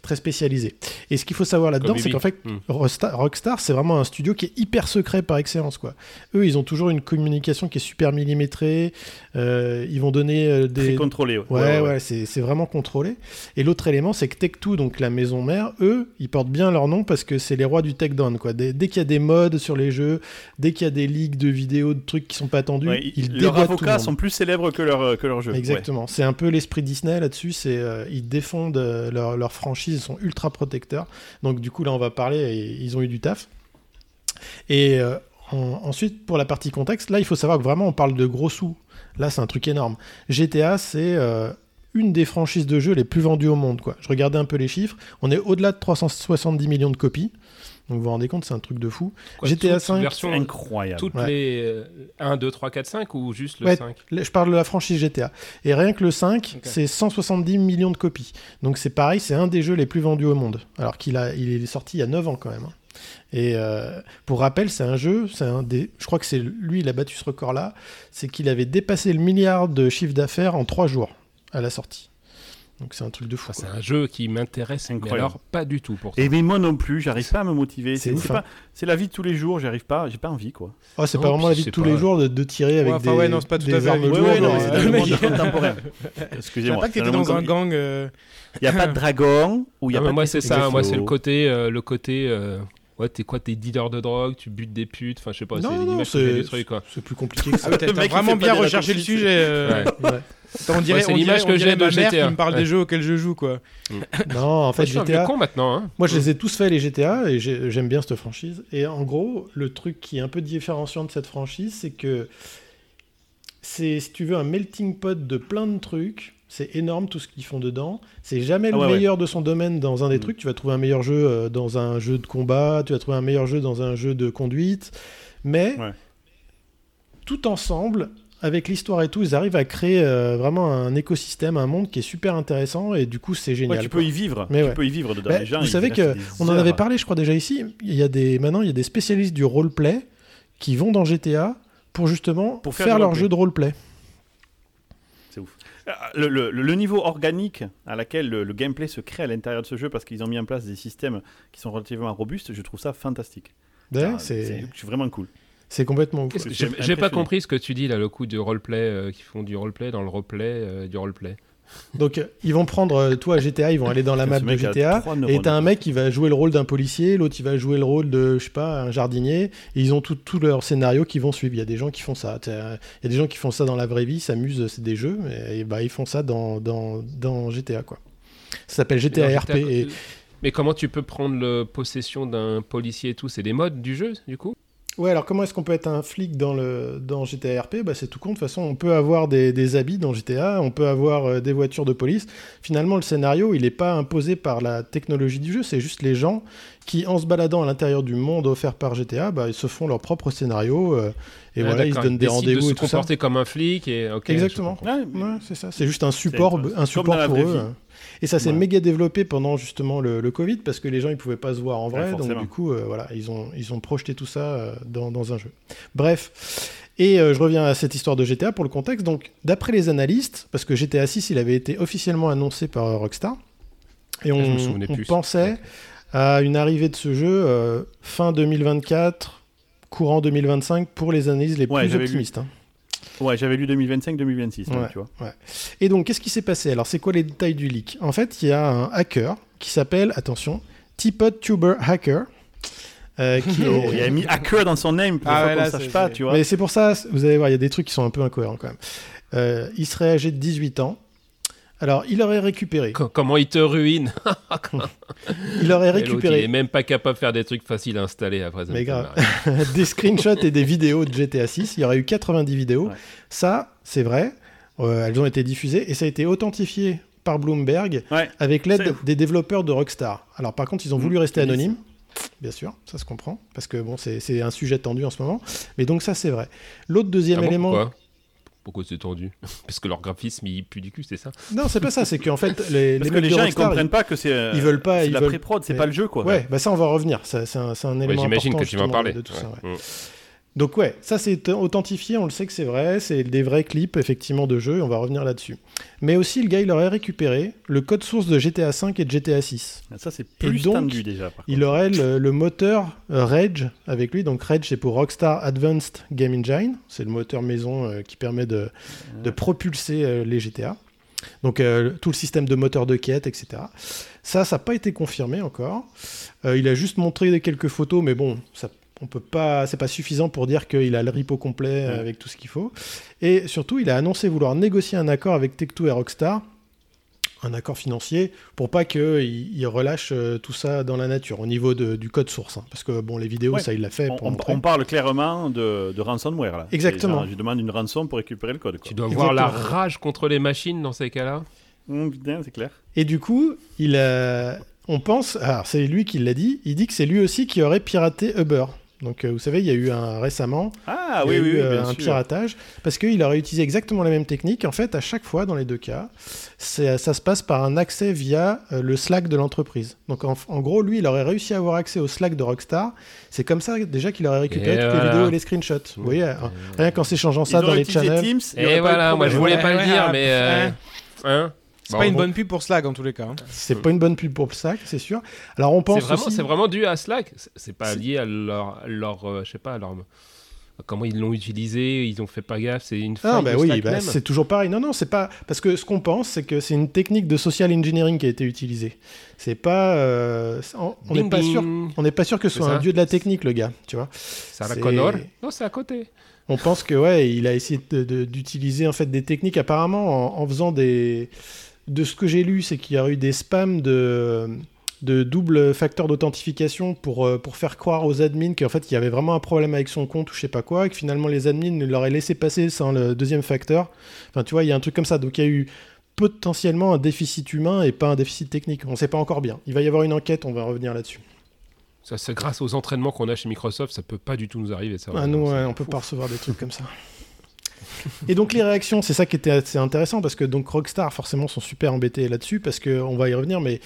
très spécialisés. Et ce qu'il faut savoir là-dedans, c'est qu'en fait, Mm. Rockstar, Rockstar, c'est vraiment un studio qui est hyper secret par excellence. Quoi. Eux, ils ont toujours une communication qui est super millimétrée. Ils vont donner euh, Très des. contrôlé. Ouais, Ouais, ouais, ouais, c'est vraiment contrôlé. Et l'autre élément, c'est que Tech2, donc la maison mère, eux, ils portent bien leur nom parce que c'est les rois du tech down. Quoi. Dès, dès qu'il y a des modes sur les jeux, dès qu'il y a des leaks de vidéos, de trucs qui sont pas attendus, Ouais, ils leurs déboîtent tout le avocats sont plus célèbres que leur, que leur jeu. Exactement. C'est un peu l'esprit Disney là-dessus. C'est euh, ils défendent euh, leur, leur franchise, ils sont ultra protecteurs. Donc du coup là, on va parler. Et ils ont eu du taf. Et euh, en- ensuite, pour la partie contexte, là, il faut savoir que vraiment, on parle de gros sous. Là, c'est un truc énorme. GTA, c'est euh, une des franchises de jeux les plus vendues au monde. Quoi. Je regardais un peu les chiffres. On est au-delà de 370 millions de copies. Donc vous vous rendez compte, c'est un truc de fou. Quoi, GTA toute 5, C'est version, incroyable. toutes Ouais. les euh, 1, 2, 3, 4, 5 ou juste le Ouais, 5 Là, Je parle de la franchise GTA. Et rien que le 5, Ok. c'est 170 millions de copies. Donc c'est pareil, c'est un des jeux les plus vendus au monde. Alors qu'il a, il est sorti il y a 9 ans quand même. hein. Et euh, pour rappel, c'est un jeu, c'est un des, je crois que c'est lui, il a battu ce record-là, c'est qu'il avait dépassé le milliard de chiffre d'affaires en 3 jours à la sortie. Donc c'est un truc de fou. Enfin, c'est un jeu qui m'intéresse, mais Incroyable. alors pas du tout pour ça. Et mais moi non plus, j'arrive pas à me motiver. C'est hein. pas- c'est la vie de tous les jours, j'arrive pas, j'ai pas envie quoi. Oh, c'est Non, pas vraiment la vie de tous pas- les jours de, de tirer avec Ouais, enfin, des, ouais, non, c'est pas tout des à armes jours, non, ouais, c'est (laughs) ouais. contemporain. (laughs) Excusez-moi. pas que t'étais dans un gang. euh, Il y a pas de (laughs) dragon ou il y a Ah, pas moi c'est ça, moi c'est le côté, euh, le côté, euh, ouais t'es quoi, t'es dealer de drogue, tu butes des putes, enfin je sais pas, c'est Non, non, l'image que j'ai c'est du truc quoi. c'est plus compliqué que ça. Ah t'as vraiment bien recherché le sujet. euh. Ouais. Ouais. On dirait, Ouais, l'image que j'ai de ma mère GTA. qui me parle des jeux auxquels je joue, quoi. (laughs) Non, en fait, je suis un GTA, con maintenant. Hein. Moi, je les ai tous fait, les GTA, et j'ai- j'aime bien cette franchise. Et en gros, le truc qui est un peu différenciant de cette franchise, c'est que c'est, si tu veux, un melting pot de plein de trucs. C'est énorme tout ce qu'ils font dedans. C'est jamais Ah le ouais, ouais. meilleur de son domaine dans un des Mm. trucs. Tu vas trouver un meilleur jeu euh, dans un jeu de combat, tu vas trouver un meilleur jeu dans un jeu de conduite. Mais Ouais. tout ensemble, avec l'histoire et tout, ils arrivent à créer euh, vraiment un écosystème, un monde qui est super intéressant. Et du coup, c'est génial. Ouais, tu quoi. peux y vivre. Mais tu ouais. peux y vivre dedans. Bah, Les gens, vous savez que on en avait parlé, je crois déjà ici. Il y a des maintenant, il y a des spécialistes du roleplay qui vont dans GTA pour justement Pour faire faire, leur jeu de roleplay. Le, le- le niveau organique à laquelle le, le gameplay se crée à l'intérieur de ce jeu, parce qu'ils ont mis en place des systèmes qui sont relativement robustes, je trouve ça fantastique. Ouais, Ah, c'est vraiment cool. c'est complètement que- J'ai pas compris ce que tu dis là, le coup du roleplay, euh, qui font du roleplay dans le roleplay euh, du roleplay. Donc euh, ils vont prendre euh, toi GTA, ils vont aller dans la map de GTA. Et t'as un mec qui va jouer le rôle d'un policier, l'autre il va jouer le rôle de, je sais pas, un jardinier. Et ils ont tout, tout leur scénario qui vont suivre. Il y a des gens qui font ça. Il y a des gens qui font ça dans la vraie vie, s'amusent, c'est des jeux. Et bah, ils font ça dans, dans, dans GTA, quoi. Ça s'appelle GTA RP. Et... Mais comment tu peux prendre le possession d'un policier et tout? C'est des modes du jeu du coup? Ouais, alors comment est-ce qu'on peut être un flic dans, le, dans GTA RP bah, C'est tout con. De toute façon, on peut avoir des, des habits dans GTA, on peut avoir euh, des voitures de police. Finalement, le scénario, il n'est pas imposé par la technologie du jeu, c'est juste les gens qui, en se baladant à l'intérieur du monde offert par GTA, bah, ils se font leur propre scénario euh, et Ah, voilà, ils se donnent des rendez-vous de et se tout ça. comporter comme un flic et ok, je Exactement. Ouais, Ouais, c'est ça. C'est juste un support, un support pour eux. vie. Et ça s'est Ouais. méga développé pendant justement le, le Covid parce que les gens ils pouvaient pas se voir en Ouais, vrai. donc du coup, euh, voilà, ils ont, ils ont projeté tout ça euh, dans, dans un jeu. Bref. Et euh, je reviens à cette histoire de GTA pour le contexte. Donc, d'après les analystes, parce que GTA 6, il avait été officiellement annoncé par Rockstar, et me on, pensait à une arrivée de ce jeu fin 2024, courant 2025 pour les analyses les plus optimistes. hein. Ouais, j'avais lu 2025-2026, Ouais. tu vois. Et donc, qu'est-ce qui s'est passé? Alors, c'est quoi les détails du leak? En fait, il y a un hacker qui s'appelle, attention, Teapot Tuber Hacker. euh, (laughs) qui Oh, il a mis hacker dans son name pour Ah ouais, qu'on ne sache pas, tu vois. Mais c'est pour ça, vous allez voir, il y a des trucs qui sont un peu incohérents quand même. Euh, il serait âgé de 18 ans. Alors, il aurait récupéré, Co- Comment il te ruine (laughs) il aurait l'autre, Il est récupéré même pas capable de faire des trucs faciles à installer après. Mais grave. (laughs) des screenshots et des vidéos de GTA 6. Il y aurait eu 90 vidéos. Ouais. Ça, c'est vrai. Euh, elles ont été diffusées et ça a été authentifié par Bloomberg Ouais. avec l'aide des développeurs de Rockstar. Alors par contre, ils ont Mhm, voulu rester anonymes. Bien sûr, ça se comprend, parce que bon, c'est c'est un sujet tendu en ce moment. Mais donc ça, c'est vrai. L'autre deuxième Ah bon, élément, Pourquoi c'est tendu (laughs) Parce que leur graphisme il pue du cul, c'est ça non, c'est pas ça, c'est qu'en fait, les, Parce les que les gens, ils comprennent pas que c'est euh, ils veulent pas, ils la veulent- pré-prod, c'est mais- pas le jeu, quoi. Ouais, bah ça, on va revenir. Ça, C'est un, élément important que tu vas en justement, parler. de tout ça. Ouais. Donc ouais, ça c'est authentifié, on le sait que c'est vrai, c'est des vrais clips effectivement de jeu, on va revenir là-dessus. Mais aussi le gars il aurait récupéré le code source de GTA 5 et de GTA 6. Ça, c'est plus donc, tendu déjà. par Il aurait le, le moteur euh, Rage avec lui, donc Rage c'est pour Rockstar Advanced Game Engine, c'est le moteur maison euh, qui permet de, de propulser euh, les GTA. Donc euh, tout le système de moteur de quête, etc. Ça, ça n'a pas été confirmé encore. Euh, il a juste montré quelques photos, mais bon, ça, on peut pas, c'est pas suffisant pour dire qu'il a le repo complet euh, Ouais. avec tout ce qu'il faut. Et surtout, il a annoncé vouloir négocier un accord avec Tech2 et Rockstar, un accord financier, pour pas qu'ils ils relâchent euh, tout ça dans la nature au niveau de- du code source. hein. parce que bon, les vidéos, Ouais. ça il l'a fait On, pour on- on parle clairement de, de ransomware là. Exactement. Je demande une rançon pour récupérer le code. Quoi. Tu dois voir la Exactement. rage contre les machines dans ces cas-là. Hum, putain, c'est clair. Et du coup, il a- on pense, alors c'est lui qui l'a dit, il dit que c'est lui aussi qui aurait piraté Uber. Donc euh, vous savez, il y a eu un récemment Ah il y oui, a oui, eu, oui, euh, bien un sûr. piratage parce qu'il aurait utilisé exactement la même technique. En fait, à chaque fois, dans les deux cas, c'est- ça se passe par un accès via euh, le Slack de l'entreprise. Donc en, en gros, lui, il aurait réussi à avoir accès au Slack de Rockstar. C'est comme ça déjà qu'il aurait récupéré Et toutes voilà. les vidéos et les screenshots. Vous voyez, euh, rien qu'en s'échangeant ça dans les channels. Teams, Et voilà, moi je voulais pas Ouais, le dire, ouais, mais. euh. Hein C'est Bon, pas une bon. bonne pub pour Slack en tous les cas. hein. C'est pas une bonne pub pour Slack, c'est sûr. Alors on C'est pense vraiment, aussi... c'est vraiment dû à Slack. C'est- C'est pas C'est- lié à leur, leur euh, je sais pas, leur, comment ils l'ont utilisé. Ils ont fait pas gaffe. C'est une faille Ah bah de oui, Slack bah, même. c'est toujours pareil. Non, non, c'est pas parce que ce qu'on pense, c'est que c'est une technique de social engineering qui a été utilisée. C'est pas, euh, c'est- on n'est pas sûr, on n'est pas sûr que ce C'est soit un dieu de la technique, le gars. Tu vois. Sarah c'est- Connor Non, c'est à côté. On pense que ouais, il a essayé d'utiliser en fait des techniques apparemment en, en faisant des. De ce que j'ai lu, c'est qu'il y a eu des spams de de double facteur d'authentification pour, euh, pour faire croire aux admins qu'en fait il y avait vraiment un problème avec son compte ou je sais pas quoi, et que finalement les admins l'auraient laissé passer sans le deuxième facteur. Enfin tu vois, il y a un truc comme ça. Donc il y a eu potentiellement un déficit humain et pas un déficit technique. On sait pas encore bien. Il va y avoir une enquête, on va revenir là-dessus. Ça, c'est grâce aux entraînements qu'on a chez Microsoft, ça peut pas du tout nous arriver. Ça, Ah, nous, ouais, on peut pas recevoir des trucs (laughs) comme ça. (laughs) Et donc les réactions, c'est ça qui était assez intéressant parce que donc Rockstar forcément sont super embêtés là-dessus parce que on va y revenir, mais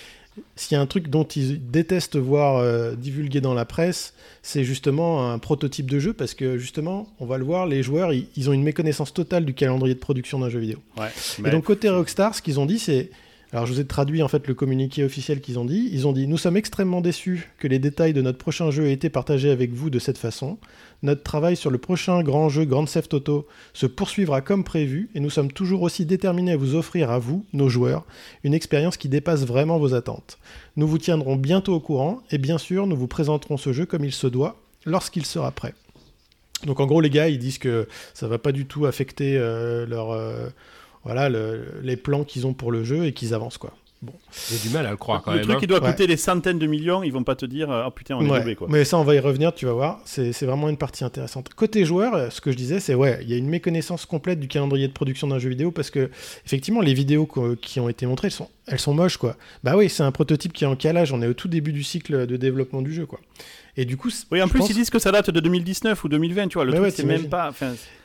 s'il y a un truc dont ils détestent voir euh, divulgué dans la presse, c'est justement un prototype de jeu parce que justement, on va le voir, les joueurs ils, ils ont une méconnaissance totale du calendrier de production d'un jeu vidéo. Ouais. Et donc côté Rockstar, ce qu'ils ont dit, c'est alors je vous ai traduit en fait le communiqué officiel qu'ils ont dit. Ils ont dit nous sommes extrêmement déçus que les détails de notre prochain jeu aient été partagés avec vous de cette façon. Notre travail sur le prochain grand jeu Grand Theft Auto se poursuivra comme prévu et nous sommes toujours aussi déterminés à vous offrir à vous, nos joueurs, une expérience qui dépasse vraiment vos attentes. Nous vous tiendrons bientôt au courant et bien sûr nous vous présenterons ce jeu comme il se doit lorsqu'il sera prêt. Donc en gros les gars ils disent que ça va pas du tout affecter euh, leur euh, voilà le- les plans qu'ils ont pour le jeu et qu'ils avancent quoi. J'ai du mal à le croire quand le même. truc hein. qui doit Ouais. coûter des centaines de millions, ils vont pas te dire ah putain on est Ouais, doublé quoi. Mais ça, on va y revenir, tu vas voir. C'est c'est vraiment une partie intéressante. Côté joueur, ce que je disais, c'est ouais, il y a une méconnaissance complète du calendrier de production d'un jeu vidéo parce que, effectivement, les vidéos qui ont été montrées, elles sont, elles sont moches, quoi. Bah oui, c'est un prototype qui est en calage. On est au tout début du cycle de développement du jeu, quoi. Et du coup, Oui, en plus pense- ils disent que ça date de 2019 ou 2020, tu vois. Le Mais truc ouais, c'est même pas,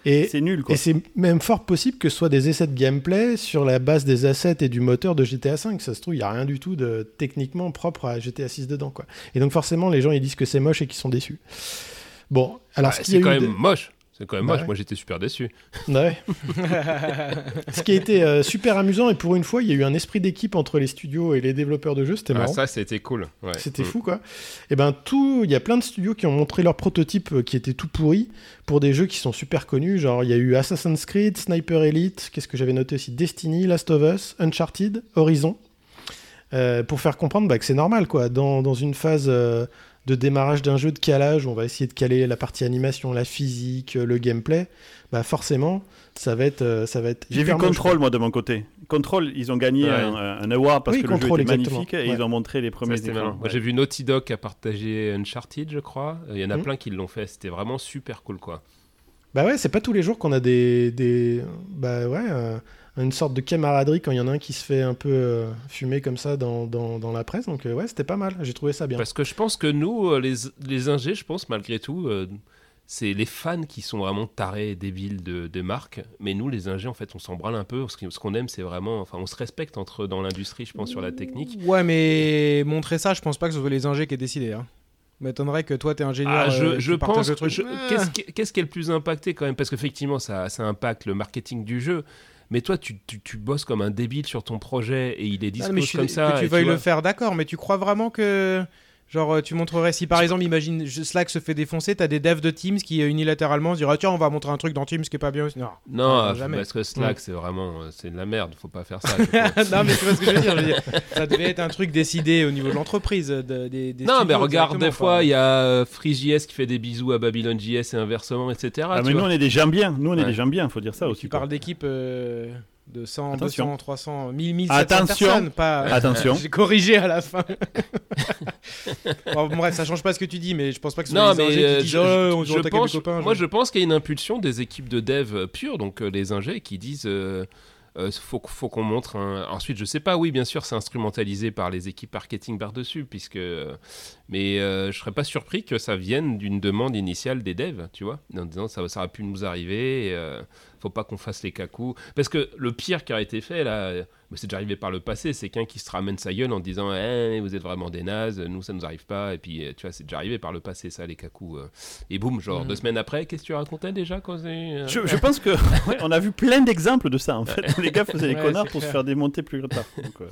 et, c'est nul quoi. et c'est même fort possible que ce soit des essais de gameplay sur la base des assets et du moteur de GTA 5. Ça se trouve, il n'y a rien du tout de techniquement propre à GTA 6 dedans, quoi. Et donc, forcément, les gens, ils disent que c'est moche et qu'ils sont déçus. Bon, alors Ouais, ce qu'il y c'est a quand eu même de- moche. C'est quand même Bah moche. ouais. Moi, j'étais super déçu. Ouais. (laughs) Ce qui a été euh, super amusant, et pour une fois, il y a eu un esprit d'équipe entre les studios et les développeurs de jeux, c'était Ah, marrant. ça, c'était cool. Ouais. C'était Mm. fou quoi. Et ben tout, il y a plein de studios qui ont montré leurs prototypes euh, qui étaient tout pourris pour des jeux qui sont super connus. Genre il y a eu Assassin's Creed, Sniper Elite, qu'est-ce que j'avais noté aussi, Destiny, Last of Us, Uncharted, Horizon. Euh, pour faire comprendre bah, que c'est normal quoi. Dans, dans une phase euh, de démarrage d'un jeu de calage, où on va essayer de caler la partie animation, la physique, euh, le gameplay. Bah forcément, ça va être, euh, ça va être. J'ai vu Control, moi, de mon côté. Control, ils ont gagné Ouais. un, un award parce Oui, que le Control, jeu était exactement. magnifique et Ouais. ils ont montré les premiers écrans. Ouais. j'ai vu Naughty Dog a partagé Uncharted, je crois. Il y en a Mhm. plein qui l'ont fait. C'était vraiment super cool, quoi. Bah ouais, c'est pas tous les jours qu'on a des, des bah ouais, euh, une sorte de camaraderie quand il y en a un qui se fait un peu euh, fumer comme ça dans, dans, dans la presse. Donc euh, ouais, c'était pas mal. J'ai trouvé ça bien. Parce que je pense que nous, euh, les, les ingés, je pense, malgré tout, euh, c'est les fans qui sont vraiment tarés et débiles de, des marques. Mais nous, les ingés, en fait, on s'en branle un peu. Ce que- ce qu'on aime, c'est vraiment. Enfin, on se respecte entre, dans l'industrie, je pense, sur la technique. Ouais, mais montrer ça, je pense pas que ce soit les ingés qui aient décidé. Hein. M'étonnerait que toi, t'es ingénieur. Ah, je, euh, tu pense. Ah. Qu'est-ce qui, qu'est-ce qui est le plus impacté quand même? Parce qu'effectivement, ça, ça impacte le marketing du jeu. Mais toi, tu, tu, tu bosses comme un débile sur ton projet et il est dispo comme ça. Que tu veuilles le faire, d'accord, mais tu crois vraiment que. Genre, euh, tu montrerais, si par exemple, imagine, Slack se fait défoncer, t'as des devs de Teams qui euh, unilatéralement se diraient, tiens, on va montrer un truc dans Teams qui est pas bien. Non, Non, Non, jamais. parce que Slack, c'est vraiment. euh, C'est de la merde. Faut pas faire ça. (laughs) non, mais tu vois ce que je veux dire, je veux dire, Ça devait être un truc décidé au niveau de l'entreprise. de- des, des Non, mais regarde, des fois, il y a FreeJS qui fait des bisous à BabylonJS et inversement, etc. Ah, mais nous, on est des gens bien. Nous, on est Ouais. des gens bien, faut dire ça Mais aussi. Tu parles d'équipe euh, de 100, Attention. 200, 300, 1000, 1700 Attention. personnes, pas... Attention. (laughs) J'ai corrigé à la fin. (laughs) bon, bref, ça change pas ce que tu dis, mais je pense pas que ce soit Non, les mais euh, qui disent je, oh, je- je pense, copains. moi je pense qu'il y a une impulsion des équipes de dev euh, pures, donc euh, les ingés, qui disent euh, euh, faut, faut qu'on montre un... Ensuite, je sais pas, oui, bien sûr, c'est instrumentalisé par les équipes marketing par-dessus, puisque... euh, Mais euh, je serais pas surpris que ça vienne d'une demande initiale des devs, tu vois, en disant ça, ça aurait pu nous arriver, et, euh, faut pas qu'on fasse les cacous. Parce que le pire qui a été fait, là, euh, c'est déjà arrivé par le passé, c'est qu'un qui se ramène sa gueule en disant Eh, vous êtes vraiment des nazes, nous ça nous arrive pas, et puis tu vois, c'est déjà arrivé par le passé, ça, les cacous. euh. Et boum, genre Mhm. deux semaines après, qu'est-ce que tu racontais déjà quand c'est. euh, Je, je pense que ouais, (laughs) on a vu plein d'exemples de ça en fait. (laughs) les gars faisaient les Ouais, connards pour se faire démonter plus tard. Donc, euh,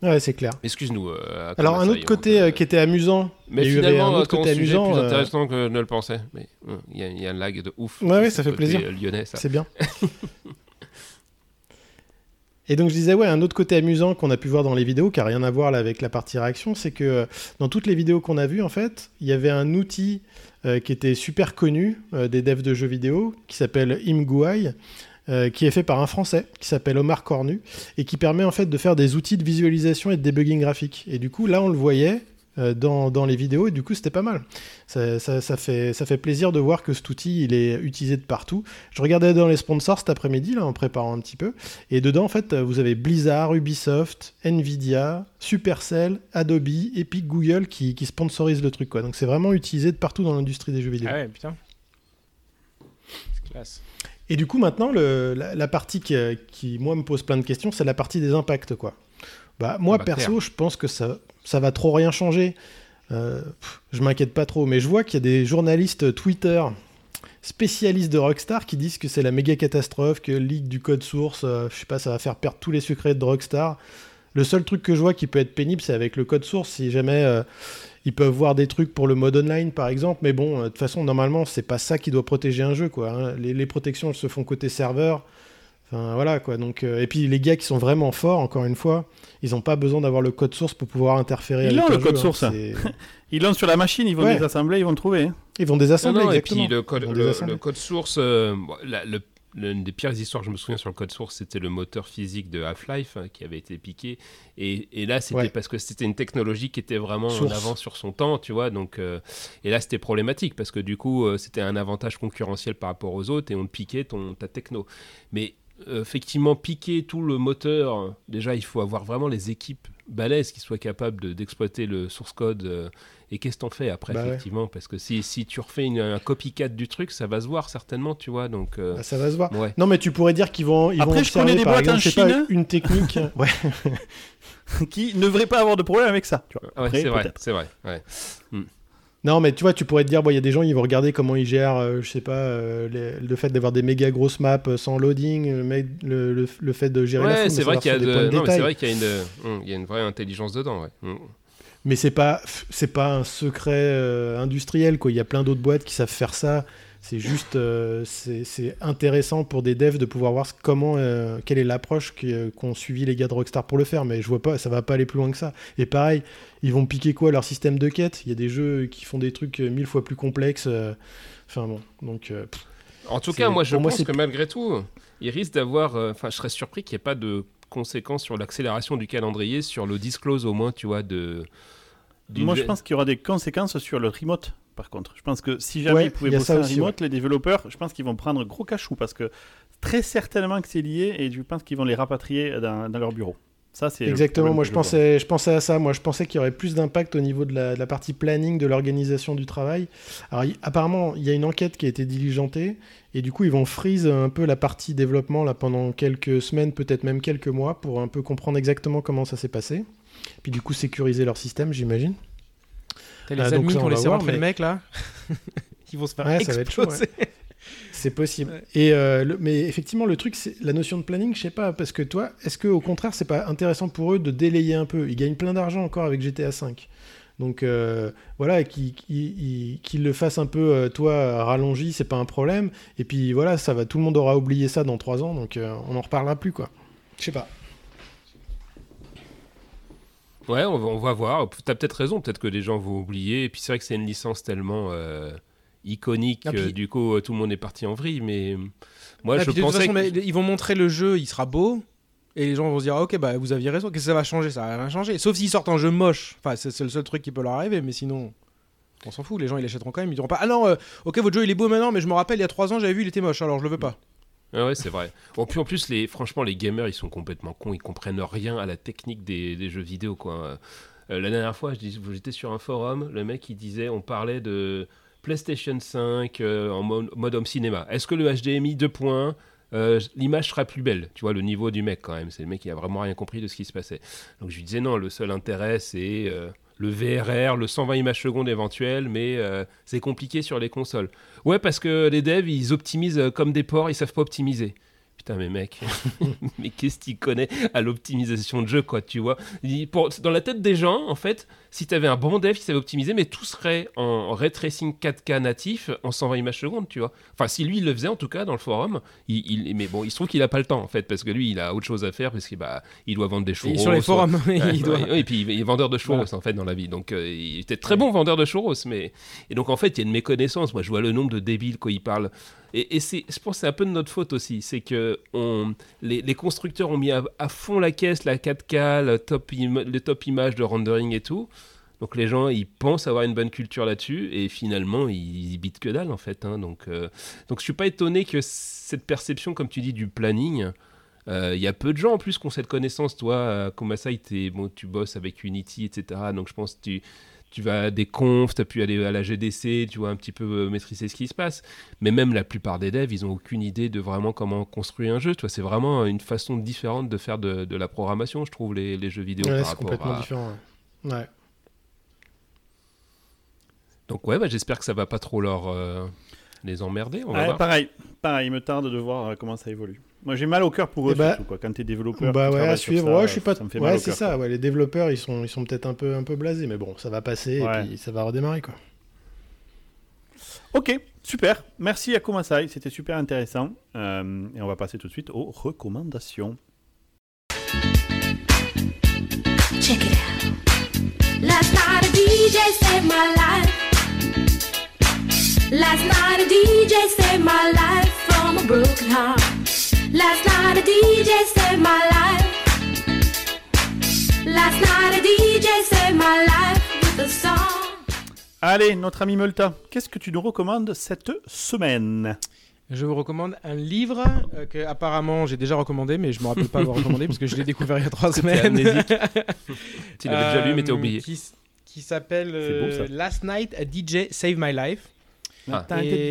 Ouais, c'est clair. Excuse-nous. euh, Alors un autre côté euh, qui était amusant. Mais il y avait finalement, un autre côté amusant. plus euh, intéressant que ne le pensais. Mais il y, a- il y a un lag de ouf. Ouais, ouais, ça fait plaisir. Lyonnais, ça. C'est bien. Et donc je disais, ouais, un autre côté amusant qu'on a pu voir dans les vidéos, qui n'a rien à voir là, avec la partie réaction, c'est que euh, dans toutes les vidéos qu'on a vues, en fait, il y avait un outil euh, qui était super connu euh, des devs de jeux vidéo, qui s'appelle ImGUI, euh, qui est fait par un Français, qui s'appelle Omar Cornu, et qui permet en fait de faire des outils de visualisation et de debugging graphique. Et du coup, là, on le voyait euh, dans, dans les vidéos, et du coup, c'était pas mal. Ça, fait, ça fait plaisir de voir que cet outil, il est utilisé de partout. Je regardais dans les sponsors cet après-midi, là, en préparant un petit peu. Et dedans, en fait, vous avez Blizzard, Ubisoft, Nvidia, Supercell, Adobe, Epic, Google qui, qui sponsorisent le truc, quoi. Donc c'est vraiment utilisé de partout dans l'industrie des jeux vidéo. Ah ouais, putain. C'est classe. Et du coup, maintenant, le- la, la partie qui, euh, qui, moi, me pose plein de questions, c'est la partie des impacts, quoi. Bah, moi, Bah, perso, clair. je pense que ça, ça va trop rien changer. Euh, pff, je m'inquiète pas trop, mais je vois qu'il y a des journalistes Twitter spécialistes de Rockstar qui disent que c'est la méga catastrophe, que le leak du code source, euh, je sais pas, ça va faire perdre tous les secrets de Rockstar. Le seul truc que je vois qui peut être pénible, c'est avec le code source, si jamais euh, ils peuvent voir des trucs pour le mode online, par exemple. Mais bon, euh, de toute façon, normalement, c'est pas ça qui doit protéger un jeu, quoi. hein. Les, les protections, elles se font côté serveur. Enfin, voilà, quoi. Donc, euh, et puis, les gars qui sont vraiment forts, encore une fois, ils n'ont pas besoin d'avoir le code source pour pouvoir interférer Ils avec le code jeu, hein. source. C'est- (laughs) Ils l'ont sur la machine, ils vont Ouais. désassembler, ils vont le trouver. hein. Ils vont désassembler, Non, non, et puis le code, le, le code source, euh, la- le- l'une des pires histoires que je me souviens sur le code source, c'était le moteur physique de Half-Life hein, qui avait été piqué. Et, et là, c'était Ouais. parce que c'était une technologie qui était vraiment Source. en avance sur son temps, tu vois. Donc, euh, et là, c'était problématique parce que du coup, euh, c'était un avantage concurrentiel par rapport aux autres et on te piquait ton, ta techno. Mais euh, effectivement, piquer tout le moteur, déjà, il faut avoir vraiment les équipes balèzes qui soient capables de- d'exploiter le source code. euh, et qu'est-ce que t'en fais après, Bah ouais. effectivement? Parce que si, si tu refais une- un copycat du truc, ça va se voir certainement, tu vois. Donc, euh, Ah, ça va se voir. ouais. Non, mais tu pourrais dire qu'ils vont, ils Après, vont je connais des par boîtes exemple, pas, une technique. (laughs) ouais. qui ne devraient pas avoir de problème avec ça. tu vois. Ouais, Après, c'est vrai, c'est vrai. Ouais. Non, mais tu vois, tu pourrais te dire, bon, il y a des gens, ils vont regarder comment ils gèrent, euh, je sais pas, euh, les- le fait d'avoir des méga grosses maps euh, sans loading, le, fait de gérer la Ouais, c'est vrai qu'il y a de- c'est vrai qu'il y a une, il y a une vraie intelligence dedans. Ouais. Hum. Mais c'est pas, c'est pas un secret euh, industriel, quoi. Il y a plein d'autres boîtes qui savent faire ça. C'est juste, euh, c'est intéressant pour des devs de pouvoir voir comment, euh, quelle est l'approche euh, qu'ont suivi les gars de Rockstar pour le faire. Mais je vois pas, ça va pas aller plus loin que ça. Et pareil, ils vont piquer quoi leur système de quête Il y a des jeux qui font des trucs mille fois plus complexes. euh, Enfin bon, donc. euh, pff. En tout cas, moi, je moi, pense que malgré tout, il risque d'avoir. euh, Enfin, je serais surpris qu'il n'y ait pas de conséquences sur l'accélération du calendrier, sur le disclose au moins, tu vois, de. Moi, je pense qu'il y aura des conséquences sur le remote. Par contre, je pense que si jamais Ouais, ils pouvaient bosser en remote, les développeurs, je pense qu'ils vont prendre gros cachou parce que très certainement que c'est lié et je pense qu'ils vont les rapatrier dans, dans leur bureau. Ça, c'est Exactement, moi je pensais, je pensais à ça. Moi je pensais qu'il y aurait plus d'impact au niveau de la, de la partie planning, de l'organisation du travail. Alors apparemment, il y a une enquête qui a été diligentée et du coup ils vont freeze un peu la partie développement là pendant quelques semaines, peut-être même quelques mois, pour un peu comprendre exactement comment ça s'est passé. Puis du coup sécuriser leur système, j'imagine. T'as les Ah, ça, qui on ont laissé voir, rentrer le mais- mec là. (laughs) Ils vont se faire Ouais, ça va être chaud, exploser. (laughs) C'est possible. Ouais. Et euh, le- mais effectivement, le truc, c'est la notion de planning, je sais pas, parce que toi, est-ce que au contraire, c'est pas intéressant pour eux de délayer un peu? Ils gagnent plein d'argent encore avec GTA V. Donc euh, voilà, qu'ils le fassent un peu, euh, toi, rallongi, c'est pas un problème. Et puis voilà, ça va, tout le monde aura oublié ça dans trois ans, donc euh, on en reparlera plus, quoi. Je sais pas. Ouais, on va, on va voir. T'as peut-être raison, peut-être que les gens vont oublier. Et puis c'est vrai que c'est une licence tellement euh, iconique, Ah, puis- euh, du coup, euh, tout le monde est parti en vrille. Mais moi, Ah, je puis de toute pensais façon, que- mais ils vont montrer le jeu, il sera beau. Et les gens vont se dire, ah, ok, bah vous aviez raison, qu'est-ce que ça va changer? Ça va rien changer. Sauf s'ils sortent un jeu moche. Enfin, c'est c'est le seul truc qui peut leur arriver, mais sinon, on s'en fout. Les gens, ils l'achèteront quand même. Ils diront pas, ah non, euh, ok, votre jeu, il est beau maintenant, mais je me rappelle, il y a 3 ans, j'avais vu, il était moche, alors je le veux pas. Ah ouais, c'est vrai. Bon, puis en plus, les, franchement, les gamers, ils sont complètement cons. Ils comprennent rien à la technique des, jeux vidéo, quoi. Euh, la dernière fois, j'étais sur un forum, le mec, il disait, on parlait de PlayStation 5 euh, en mo- mode home cinéma. Est-ce que le HDMI 2 points, euh, l'image sera plus belle? Tu vois, le niveau du mec, quand même. C'est le mec qui a vraiment rien compris de ce qui se passait. Donc je lui disais, non, le seul intérêt, c'est euh, le VRR, le 120 images secondes éventuel, mais euh, c'est compliqué sur les consoles. Ouais, parce que les devs, ils optimisent euh, comme des porcs, ils savent pas optimiser. Putain, mais mec, (laughs) mais qu'est-ce qu'il connaît à l'optimisation de jeu, quoi, tu vois? Dans la tête des gens, en fait, si tu avais un bon dev qui savait optimiser, mais tout serait en ray tracing 4K natif en 120 images secondes, tu vois. Enfin, si lui, il le faisait, en tout cas, dans le forum, il, il- mais bon, il se trouve qu'il a pas le temps, en fait, parce que lui, il a autre chose à faire, parce qu'il bah, il doit vendre des Et churros. sur les soit- forums, (laughs) Ouais, il doit. et puis il est vendeur de churros en fait dans la vie. Donc euh, il était très bon vendeur de churros, mais et donc en fait il y a une méconnaissance. Moi je vois le nombre de débiles quand ils parlent. Et, et c'est, je pense que c'est un peu de notre faute aussi, c'est que on, les, les constructeurs ont mis à, à fond la caisse, la 4K, le top, im- les top images de rendering et tout. Donc les gens ils pensent avoir une bonne culture là-dessus et finalement ils, ils bitent que dalle en fait. hein. Donc euh, donc je suis pas étonné que cette perception, comme tu dis, du planning. euh, Il y a peu de gens en plus qui ont cette connaissance. Toi, euh, Komasai, t'es- bon, tu bosses avec Unity, etc. Donc je pense que tu, tu vas à des confs, tu as pu aller à la GDC, tu vois un petit peu euh, maîtriser ce qui se passe. Mais même la plupart des devs, ils n'ont aucune idée de vraiment comment construire un jeu. Tu vois, c'est vraiment une façon différente de faire de, de la programmation, je trouve, les, les jeux vidéo Ouais, par c'est rapport complètement à... différent. ouais. Ouais. Donc ouais, bah, j'espère que ça va pas trop leur euh, les emmerder. On va Ouais, voir. pareil, pareil, il me tarde de voir euh, comment ça évolue. Moi, j'ai mal au cœur pour eux, Eh bah- surtout, quoi. Quand t'es développeur, Bah ouais, à suivre. ça, ouais, je suis pas. ça me fait mal Ouais, c'est ça. Ouais, les développeurs, ils sont, ils sont peut-être un peu, un peu blasés, mais bon, ça va passer Ouais. et puis ça va redémarrer quoi. Ok, super. Merci à Komasai, c'était super intéressant. Euh, et on va passer tout de suite aux recommandations. Check it out. Last night a DJ saved my life. Last night a DJ saved my life from a broken heart. Last night a DJ saved my life. Last night a DJ saved my life with a song. Allez, notre ami Multa, qu'est-ce que tu nous recommandes cette semaine? Je vous recommande un livre euh, que apparemment j'ai déjà recommandé, mais je me rappelle pas avoir (laughs) recommandé parce que je l'ai découvert il y a trois semaines. tu l'avais déjà lu, mais t'as Euh, oublié. Qui, s'appelle euh. Last Night a DJ Save My Life. Ah. Et-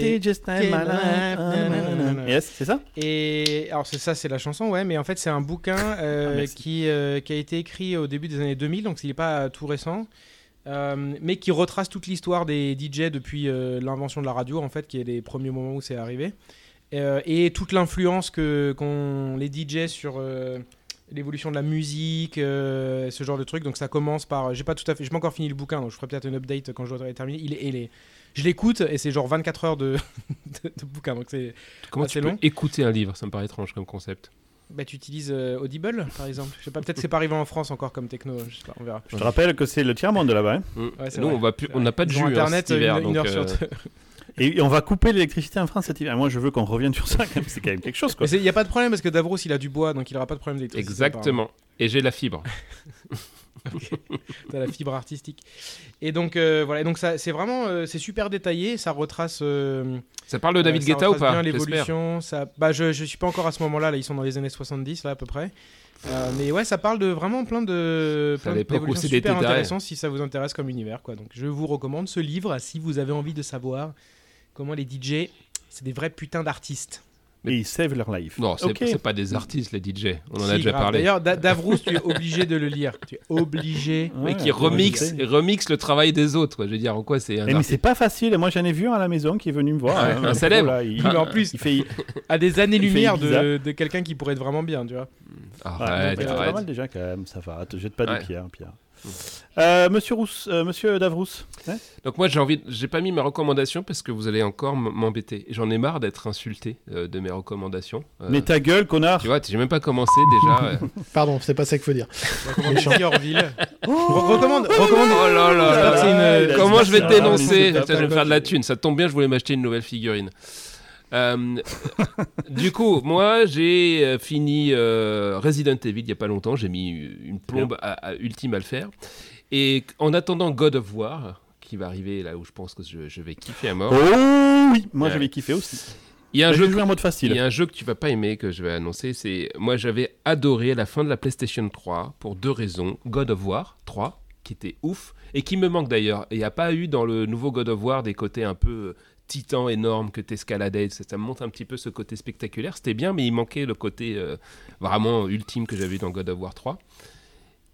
Yes, c'est ça Et alors c'est ça, c'est la chanson, ouais, mais en fait c'est un bouquin euh, Ah, qui, euh, qui a été écrit au début des années 2000, donc il n'est pas euh, tout récent, Euh, mais qui retrace toute l'histoire des DJ depuis euh, l'invention de la radio, en fait, qui est les premiers moments où c'est arrivé. Euh, et toute l'influence que qu'ont les DJ sur euh, l'évolution de la musique, euh, ce genre de trucs. Donc ça commence par. J'ai pas tout à fait. J'ai pas encore fini le bouquin, donc je ferai peut-être une update quand je l'aurai terminé. Il est, il est- je l'écoute et c'est genre 24 heures de, (laughs) de, de bouquin. Donc c'est. Comment tu c'est peux long écouter un livre Ça me paraît étrange comme concept. Bah, tu utilises euh, Audible, par exemple. Je sais pas, peut-être que c'est pas arrivé en France encore comme techno. Je sais pas, on verra. Je te rappelle que c'est le tiers-monde de là-bas. hein. Ouais, c'est Nous, vrai. on va n'a pas de jus hein, internet cet hiver, une, une sur euh, deux. (laughs) Et on va couper l'électricité en France cet hiver. Moi, je veux qu'on revienne sur ça. quand même. C'est quand même quelque chose, il n'y a pas de problème parce que Davros il a du bois donc il aura pas de problème d'électricité. Exactement. Et j'ai la fibre. (laughs) (laughs) T'as la fibre artistique. Et donc euh, voilà, et donc ça c'est vraiment euh, c'est super détaillé, ça retrace. euh, Ça parle de David ça Guetta ou retrace pas bien l'évolution. Ça, bah je je suis pas encore à ce moment-là. Là ils sont dans les années 70 là à peu près. Euh, mais ouais, ça parle de vraiment plein de C'est à plein l'époque où d'évolutions c'était super intéressant si ça vous intéresse comme univers quoi. Donc je vous recommande ce livre si vous avez envie de savoir comment les DJ c'est des vrais putains d'artistes. Et ils savent leur life. Non, c'est Ok. c'est pas des artistes, les DJ. On en Si, a déjà grave. parlé. D'ailleurs, Da- (laughs) Davrous, tu es obligé de le lire. Tu es obligé. Ouais, Mais qui ouais, remix, je sais. remix le travail des autres. quoi. Je veux dire, en quoi c'est Eh, mais c'est pas facile. Moi, j'en ai vu un à la maison qui est venu me voir. Ouais, hein, un célèbre. là, il, Mais (laughs) en plus, il fait. (laughs) à des années-lumière de, de quelqu'un qui pourrait être vraiment bien, tu vois. Arrête, Ouais, donc, arrête. pas mal déjà quand même. Ça va. Te jette pas Ouais. de pierre, Pierre. Euh, Monsieur Rousse, euh, Monsieur Davrous. hein Donc moi j'ai envie, j'ai pas mis ma recommandation parce que vous allez encore m'embêter. J'en ai marre d'être insulté euh, de mes recommandations. Euh, Mais ta gueule, connard. tu vois, j'ai même pas commencé déjà. (laughs) euh. Pardon, c'est pas ça qu'il faut dire. Méchant. Orville. Re- recommande, recommande. Oh là là là une- Comment je vais te dénoncer tape Je vais me faire de la thune. Ça tombe bien, je voulais m'acheter une nouvelle figurine. Euh, du coup, moi j'ai euh, fini euh, Resident Evil il y a pas longtemps. J'ai mis une plombe à- à- ultime à le faire. Et en attendant God of War, qui va arriver là où je pense que je, je vais kiffer à mort, Oh oui, moi j'avais kiffé aussi. il y a un jeu en mode Il facile. y a un jeu que tu vas pas aimer que je vais annoncer, c'est moi j'avais adoré la fin de la PlayStation 3 pour deux raisons. God of War 3 qui était ouf et qui me manque d'ailleurs. Il n'y a pas eu dans le nouveau God of War des côtés un peu titan énorme que t'escaladais, ça, ça me montre un petit peu ce côté spectaculaire. C'était bien mais il manquait le côté euh, vraiment ultime que j'avais dans God of War 3.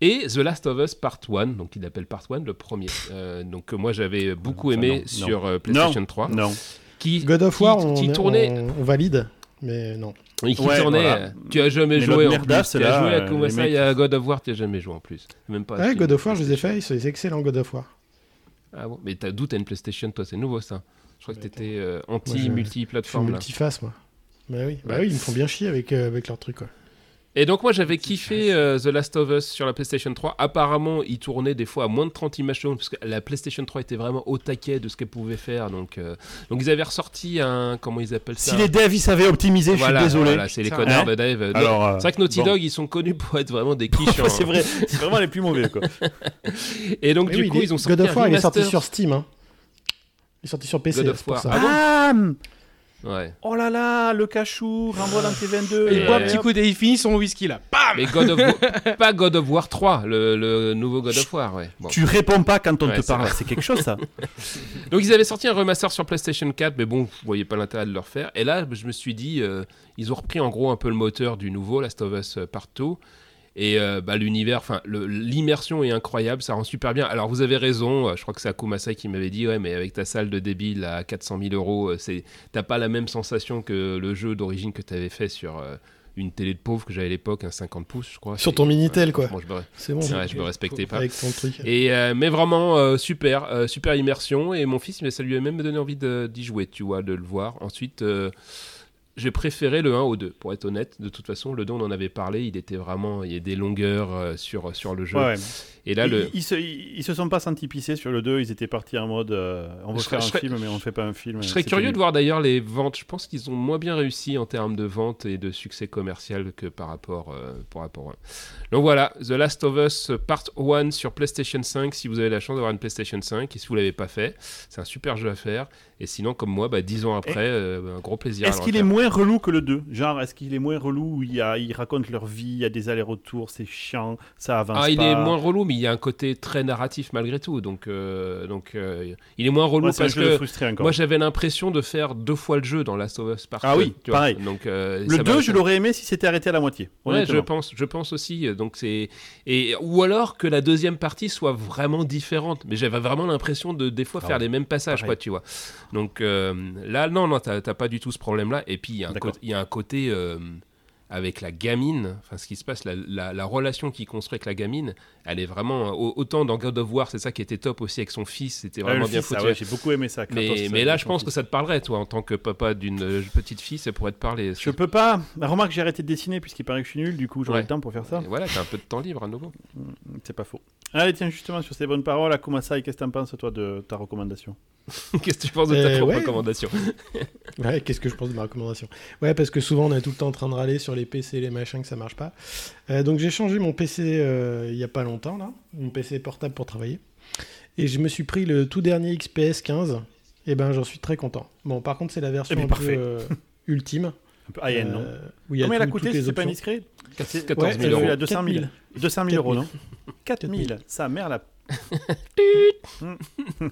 Et The Last of Us Part 1, donc il appelle Part 1 le premier. Euh, donc euh, moi j'avais beaucoup Enfin, aimé non, sur PlayStation 3. Non. Qui, God of War, qui, on, tournait, on- on valide, mais non. et qui Ouais, tournait, voilà. tu as jamais Mais joué en plus. Tu as joué à euh, Kumasa les et à God of War, tu n'as jamais joué en plus. Même pas Ouais, God of War, je les ai PlayStation. fait, c'est excellent God of War. Ah bon Mais t'as d'où t'as une PlayStation, toi C'est nouveau ça. Je crois que t'étais euh, anti-multiplateforme. multiface, moi. Bah oui, bah Ouais. oui, ils me font bien chier avec, euh, avec leur truc, quoi. Et donc moi j'avais kiffé euh, The Last of Us sur la PlayStation 3. Apparemment il tournait des fois à moins de 30 images secondes parce que la PlayStation 3 était vraiment au taquet de ce qu'elle pouvait faire. Donc, euh, donc ils avaient ressorti un... Comment ils appellent ça? Si les devs ils savaient optimiser, Voilà, je suis désolé. voilà, c'est les connards hein de Dave. Euh, Alors, C'est vrai que Naughty bon. Dog ils sont connus pour être vraiment des en- (laughs) c'est vrai, c'est vraiment les plus mauvais quoi. (laughs) Et donc Mais du oui, coup ils ont sorti God of War, il est sorti sur Steam. Hein. Il est sorti sur PC, God of c'est pour War. ça. Ah bon Ouais. Oh là là, le cachou, renvoie dans T22. Il Et boit un hop. petit coup et il finit son whisky là. Bam Mais God of War, (laughs) pas God of War 3, le, le nouveau God of War, ouais. Bon. Tu réponds pas quand on Ouais, te parle, c'est quelque chose ça. (laughs) Donc ils avaient sorti un remaster sur PlayStation 4, mais bon, vous voyez pas l'intérêt de le refaire. Et là, je me suis dit, euh, ils ont repris en gros un peu le moteur du nouveau Last of Us euh, Part 2. Et euh, bah, l'univers, enfin l'immersion est incroyable, ça rend super bien. Alors vous avez raison, euh, je crois que c'est Akumasa qui m'avait dit, ouais, mais avec ta salle de débile à 400 000 euros, euh, t'as pas la même sensation que le jeu d'origine que t'avais fait sur euh, une télé de pauvre que j'avais à l'époque, un 50 pouces, je crois. Sur ton Minitel, quoi. C'est bon. ouais, je me respectais pas. Avec ton truc. Et euh, mais vraiment euh, super, euh, super immersion. Et mon fils, mais ça lui a même donné envie de- d'y jouer, tu vois, de le voir. Ensuite, j'ai préféré le 1 au 2, pour être honnête. De toute façon, le 2, on en avait parlé, il était vraiment, il y a des longueurs euh, sur, sur le jeu. Ouais, ouais. Et là, ils, le, ils se, ils, ils se sont pas sentis pisser sur le 2, ils étaient partis en mode euh, on veut faire serais- un film, mais on fait pas un film. je serais curieux de voir d'ailleurs les ventes. Je pense qu'ils ont moins bien réussi en termes de vente et de succès commercial que par rapport, euh, par rapport à... Donc voilà, The Last of Us Part 1 sur PlayStation 5, si vous avez la chance d'avoir une PlayStation 5, et si vous l'avez pas fait, c'est un super jeu à faire. Et sinon, comme moi, bah, 10 ans après, euh, un gros plaisir. Est-ce qu'il est moins relou que le 2 Genre, est-ce qu'il est moins relou où il y a, ils racontent leur vie, il y a des allers-retours, c'est chiant, ça avance Ah, il pas. est moins relou, mais il y a un côté très narratif malgré tout. Donc, euh, donc euh, il est moins relou Ouais, parce que moi j'avais l'impression de faire deux fois le jeu dans Last of Us Part Ah oui, 1, tu vois. pareil. Donc, euh, le ça 2, m'a- je l'aurais aimé si c'était arrêté à la moitié. Ouais, je pense, je pense aussi. Donc c'est et ou alors que la deuxième partie soit vraiment différente. Mais j'avais vraiment l'impression de des fois Ah faire ouais, les mêmes passages, pareil. quoi, tu vois. Donc là, non, non, t'as pas du tout ce problème-là. Et puis il y a un, côté- avec la gamine, enfin ce qui se passe, la, la- la relation qu'il construit avec la gamine, elle est vraiment au- autant dans God of War, c'est ça qui était top aussi avec son fils, c'était Ouais, vraiment bien fils, ah foutu. ouais, J'ai beaucoup aimé ça. Mais, euh, mais là, je son pense fils. que ça te parlerait, toi, en tant que papa d'une euh, petite fille, ça pourrait te parler. Je peux pas. Bah, remarque, j'ai arrêté de dessiner puisqu'il paraît que je suis nul, du coup j'aurai Ouais. le temps pour faire ça. Et voilà, t'as un peu de temps libre à nouveau. C'est pas faux. Allez, tiens, justement, sur ces bonnes paroles, Akuma Sai, qu'est-ce que t'en penses, toi, de ta recommandation? (laughs) Qu'est-ce que tu penses de ta Euh, propre ouais. recommandation? (laughs) Ouais, qu'est-ce que je pense de ma recommandation? Ouais, parce que souvent on est tout le temps en train de râler sur les PC, les machins, que ça marche pas. Euh, donc j'ai changé mon PC euh, il y a pas longtemps, là, mon PC portable pour travailler. Et je me suis pris le tout dernier XPS 15. Et ben j'en suis très content. Bon, par contre, c'est la version Eh un peu euh, ultime. Un peu high-end, non euh, où il y a Combien elle a coûté, si les c'est pas indiscret 14 Ouais, 000 elle euros. fait à 200 000. 200 000 euros, non 4 000. 000. Sa mère, la. (laughs) Mm. (laughs)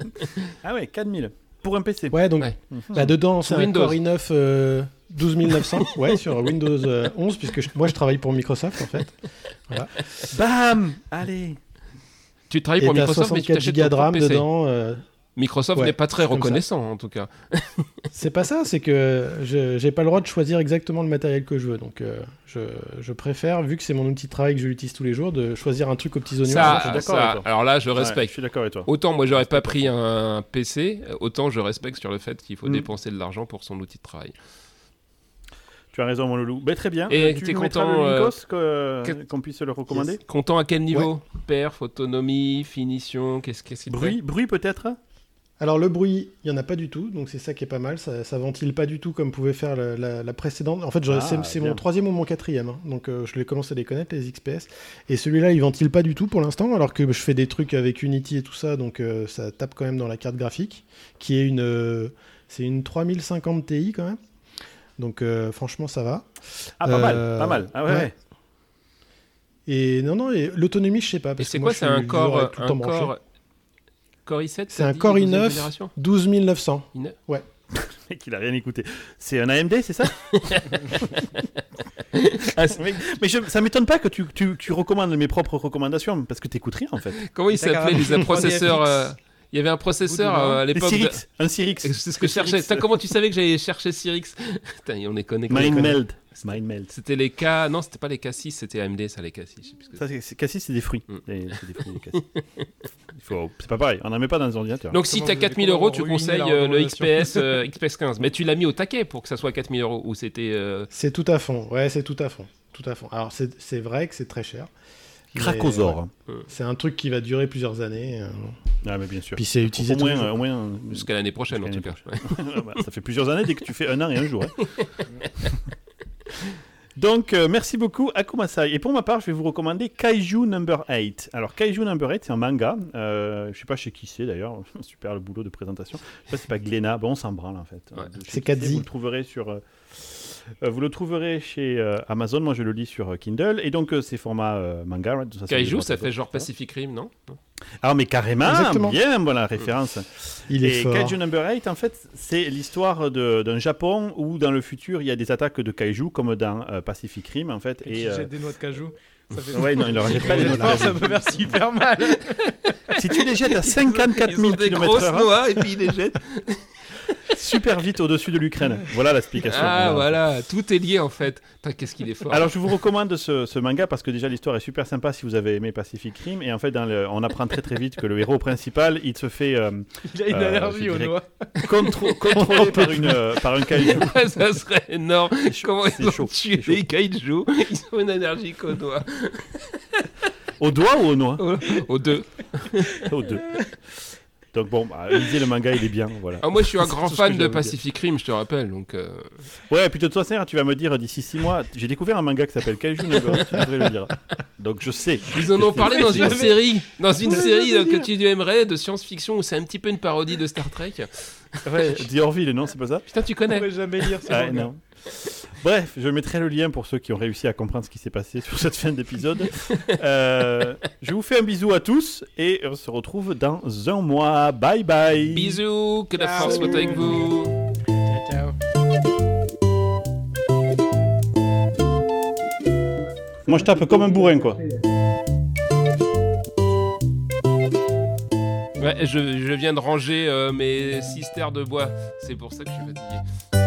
ah ouais, 4 000. Pour un PC. Ouais, donc Ouais. bah, dedans, c'est un Windows. Core i9 euh, 12900. (laughs) ouais, sur Windows euh, 11, puisque je- moi je travaille pour Microsoft en fait. Bam Allez Tu travailles pour Microsoft, mais tu 64 t'achètes Go ton de RAM PC. dedans. euh, Microsoft Ouais, n'est pas très reconnaissant, en tout cas. (laughs) C'est pas ça, c'est que je j'ai pas le droit de choisir exactement le matériel que je veux. Donc euh, je, je préfère, vu que c'est mon outil de travail que je l'utilise tous les jours, de choisir un truc aux petits oignons. Ça, je suis d'accord ça- avec toi. alors là, je Ouais, respecte. je suis d'accord avec toi. Autant moi, j'aurais pas pris un PC, autant je respecte sur le fait qu'il faut Mm. dépenser de l'argent pour son outil de travail. Tu as raison, mon loulou. Ben, très bien. Et tu t'es nous mettras content, euh, que- qu'on puisse le recommander Content à quel niveau Perf, autonomie, finition, qu'est-ce qu'est-ce Bruit, bruit peut-être Alors le bruit, il y en a pas du tout, donc c'est ça qui est pas mal. Ça, ça ventile pas du tout comme pouvait faire la, la- la précédente. En fait, Ah, c'est mon troisième ou mon quatrième, hein. donc euh, je les commence à les connaître les XPS. Et celui-là, il ventile pas du tout pour l'instant, alors que je fais des trucs avec Unity et tout ça, donc euh, ça tape quand même dans la carte graphique, qui est une, euh, c'est une 3050 Ti quand même. Donc euh, franchement, ça va. Ah, pas mal, Euh, pas mal. Ah ouais, ouais. ouais. Et non, non, et l'autonomie, je sais pas. Et c'est quoi C'est un tout temps un. Core, Core i7 C'est un deuxième i9. génération 12900. i9 mec, il a rien écouté. C'est un AMD, c'est ça (laughs) Ah, Mais, mais je- ça m'étonne pas que tu, tu, tu recommandes mes propres recommandations, parce que t'écoutes rien en fait. Comment il T'as s'appelait carrément les processeurs euh, Il y avait un processeur euh, à l'époque. de- un Cyrix. C'est ce que je cherchais. Comment tu savais que j'allais chercher Cyrix (laughs) Putain, on est connectés. Mindmeld. Mindmeld. C'était les K. Non, c'était pas les K6, c'était AMD, ça, les K6. je sais plus ce que Ça, c'est- c'est- cassis, c'est des fruits. Mm. C'est des fruits, (laughs) faut- C'est pas pareil, on n'en met pas dans les ordinateurs. Donc si t'as vous- 4000 comment euros, tu conseilles euh, le XPS, euh, (laughs) XPS 15. Mais tu l'as mis au taquet pour que ça soit 4000 euros. Ou c'était... euh, C'est tout à fond, ouais, c'est tout à fond. Tout à fond. Alors, c'est c'est vrai que c'est très cher. Cracosaure. ouais, C'est un truc qui va durer plusieurs années. euh, Ah, mais bien sûr. Puis c'est utilisé Au moins, moins Jusqu'à l'année prochaine, en tout Jusqu'à cas. l'année Ouais. Bah, ça fait plusieurs années dès que tu fais un an et un jour. hein. (laughs) Donc, euh, merci beaucoup, Akumasai. Et pour ma part, je vais vous recommander Kaiju Number 8. Alors, Kaiju Number 8, c'est un manga. Euh, je sais pas chez qui c'est d'ailleurs. (laughs) Super le boulot de présentation. Je sais pas si c'est pas Glénat. Bon, on s'en branle en fait. Ouais. Euh, C'est qui Kadzi. Vous le trouverez sur. Euh, vous le trouverez chez euh, Amazon. Moi, je le lis sur euh, Kindle. Et donc, euh, c'est format euh, manga. right Ça, Kaiju, ça fait genre. Pacific Rim, non? Ah, mais carrément. Exactement. Bien, voilà, référence. Il est Et fort. Kaiju Number 8, en fait, c'est l'histoire d'un Japon où, dans le futur, il y a des attaques de kaiju, comme dans euh, Pacific Rim, en fait. Et Et, euh, jette des noix de cajou. Ça fait... ouais, non, il leur jette pas les (laughs) noix de ça peut faire super mal. Si tu les jettes à 54 Ils ont 000 des km grosses h noix et puis ils les jettent. Super vite au-dessus de l'Ukraine. Voilà l'explication. Ah voilà, tout est lié en fait. Qu'est-ce qu'il est fort. Alors, je vous recommande ce, ce manga parce que déjà l'histoire est super sympa si vous avez aimé Pacific Rim. Et en fait, dans le- on apprend très très vite que le héros principal, il se fait euh, (laughs) Il a une Euh, allergie je aux noix. contro- (laughs) par, une, euh, par un kaiju. (laughs) Ça serait énorme. Comment ils ont chaud, tué les kaiju Ils ont une allergie qu'aux doigts. Au doigt ou au noix Aux deux. Aux deux. Donc bon, bah, lisez le manga, il est bien, voilà. Ah, moi, je suis un grand fan de. Pacific Rim, je te rappelle. Donc, euh, Ouais, et puis de toute façon, tu vas me dire d'ici 6 mois, j'ai découvert un manga qui s'appelle Kaiju 8, tu devrais le dire. Donc je sais. ils en ont parlé dans une série, dans une série je euh, que tu aimerais de science-fiction où c'est un petit peu une parodie de Star Trek. Ouais, The Orville, non, c'est pas ça? Putain, tu On connais pourrait jamais lire ce Ah, manga. non. (laughs) Bref, je mettrai le lien pour ceux qui ont réussi à comprendre ce qui s'est passé sur cette fin d'épisode. Euh, je vous fais un bisou à tous et on se retrouve dans un mois. Bye bye. Bisous, que la force soit avec vous. Ciao, ciao. Moi je tape comme un bourrin quoi. Ouais, je, je viens de ranger euh, mes cistères de bois. C'est pour ça que je suis fatigué.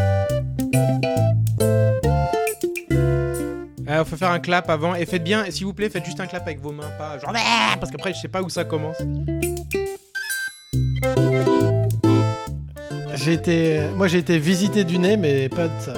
Ah, faut faire un clap avant et faites bien, s'il vous plaît, faites juste un clap avec vos mains, pas genre Ah parce qu'après je sais pas où ça commence. J'ai été, moi j'ai été visité du nez, mais pas de ça.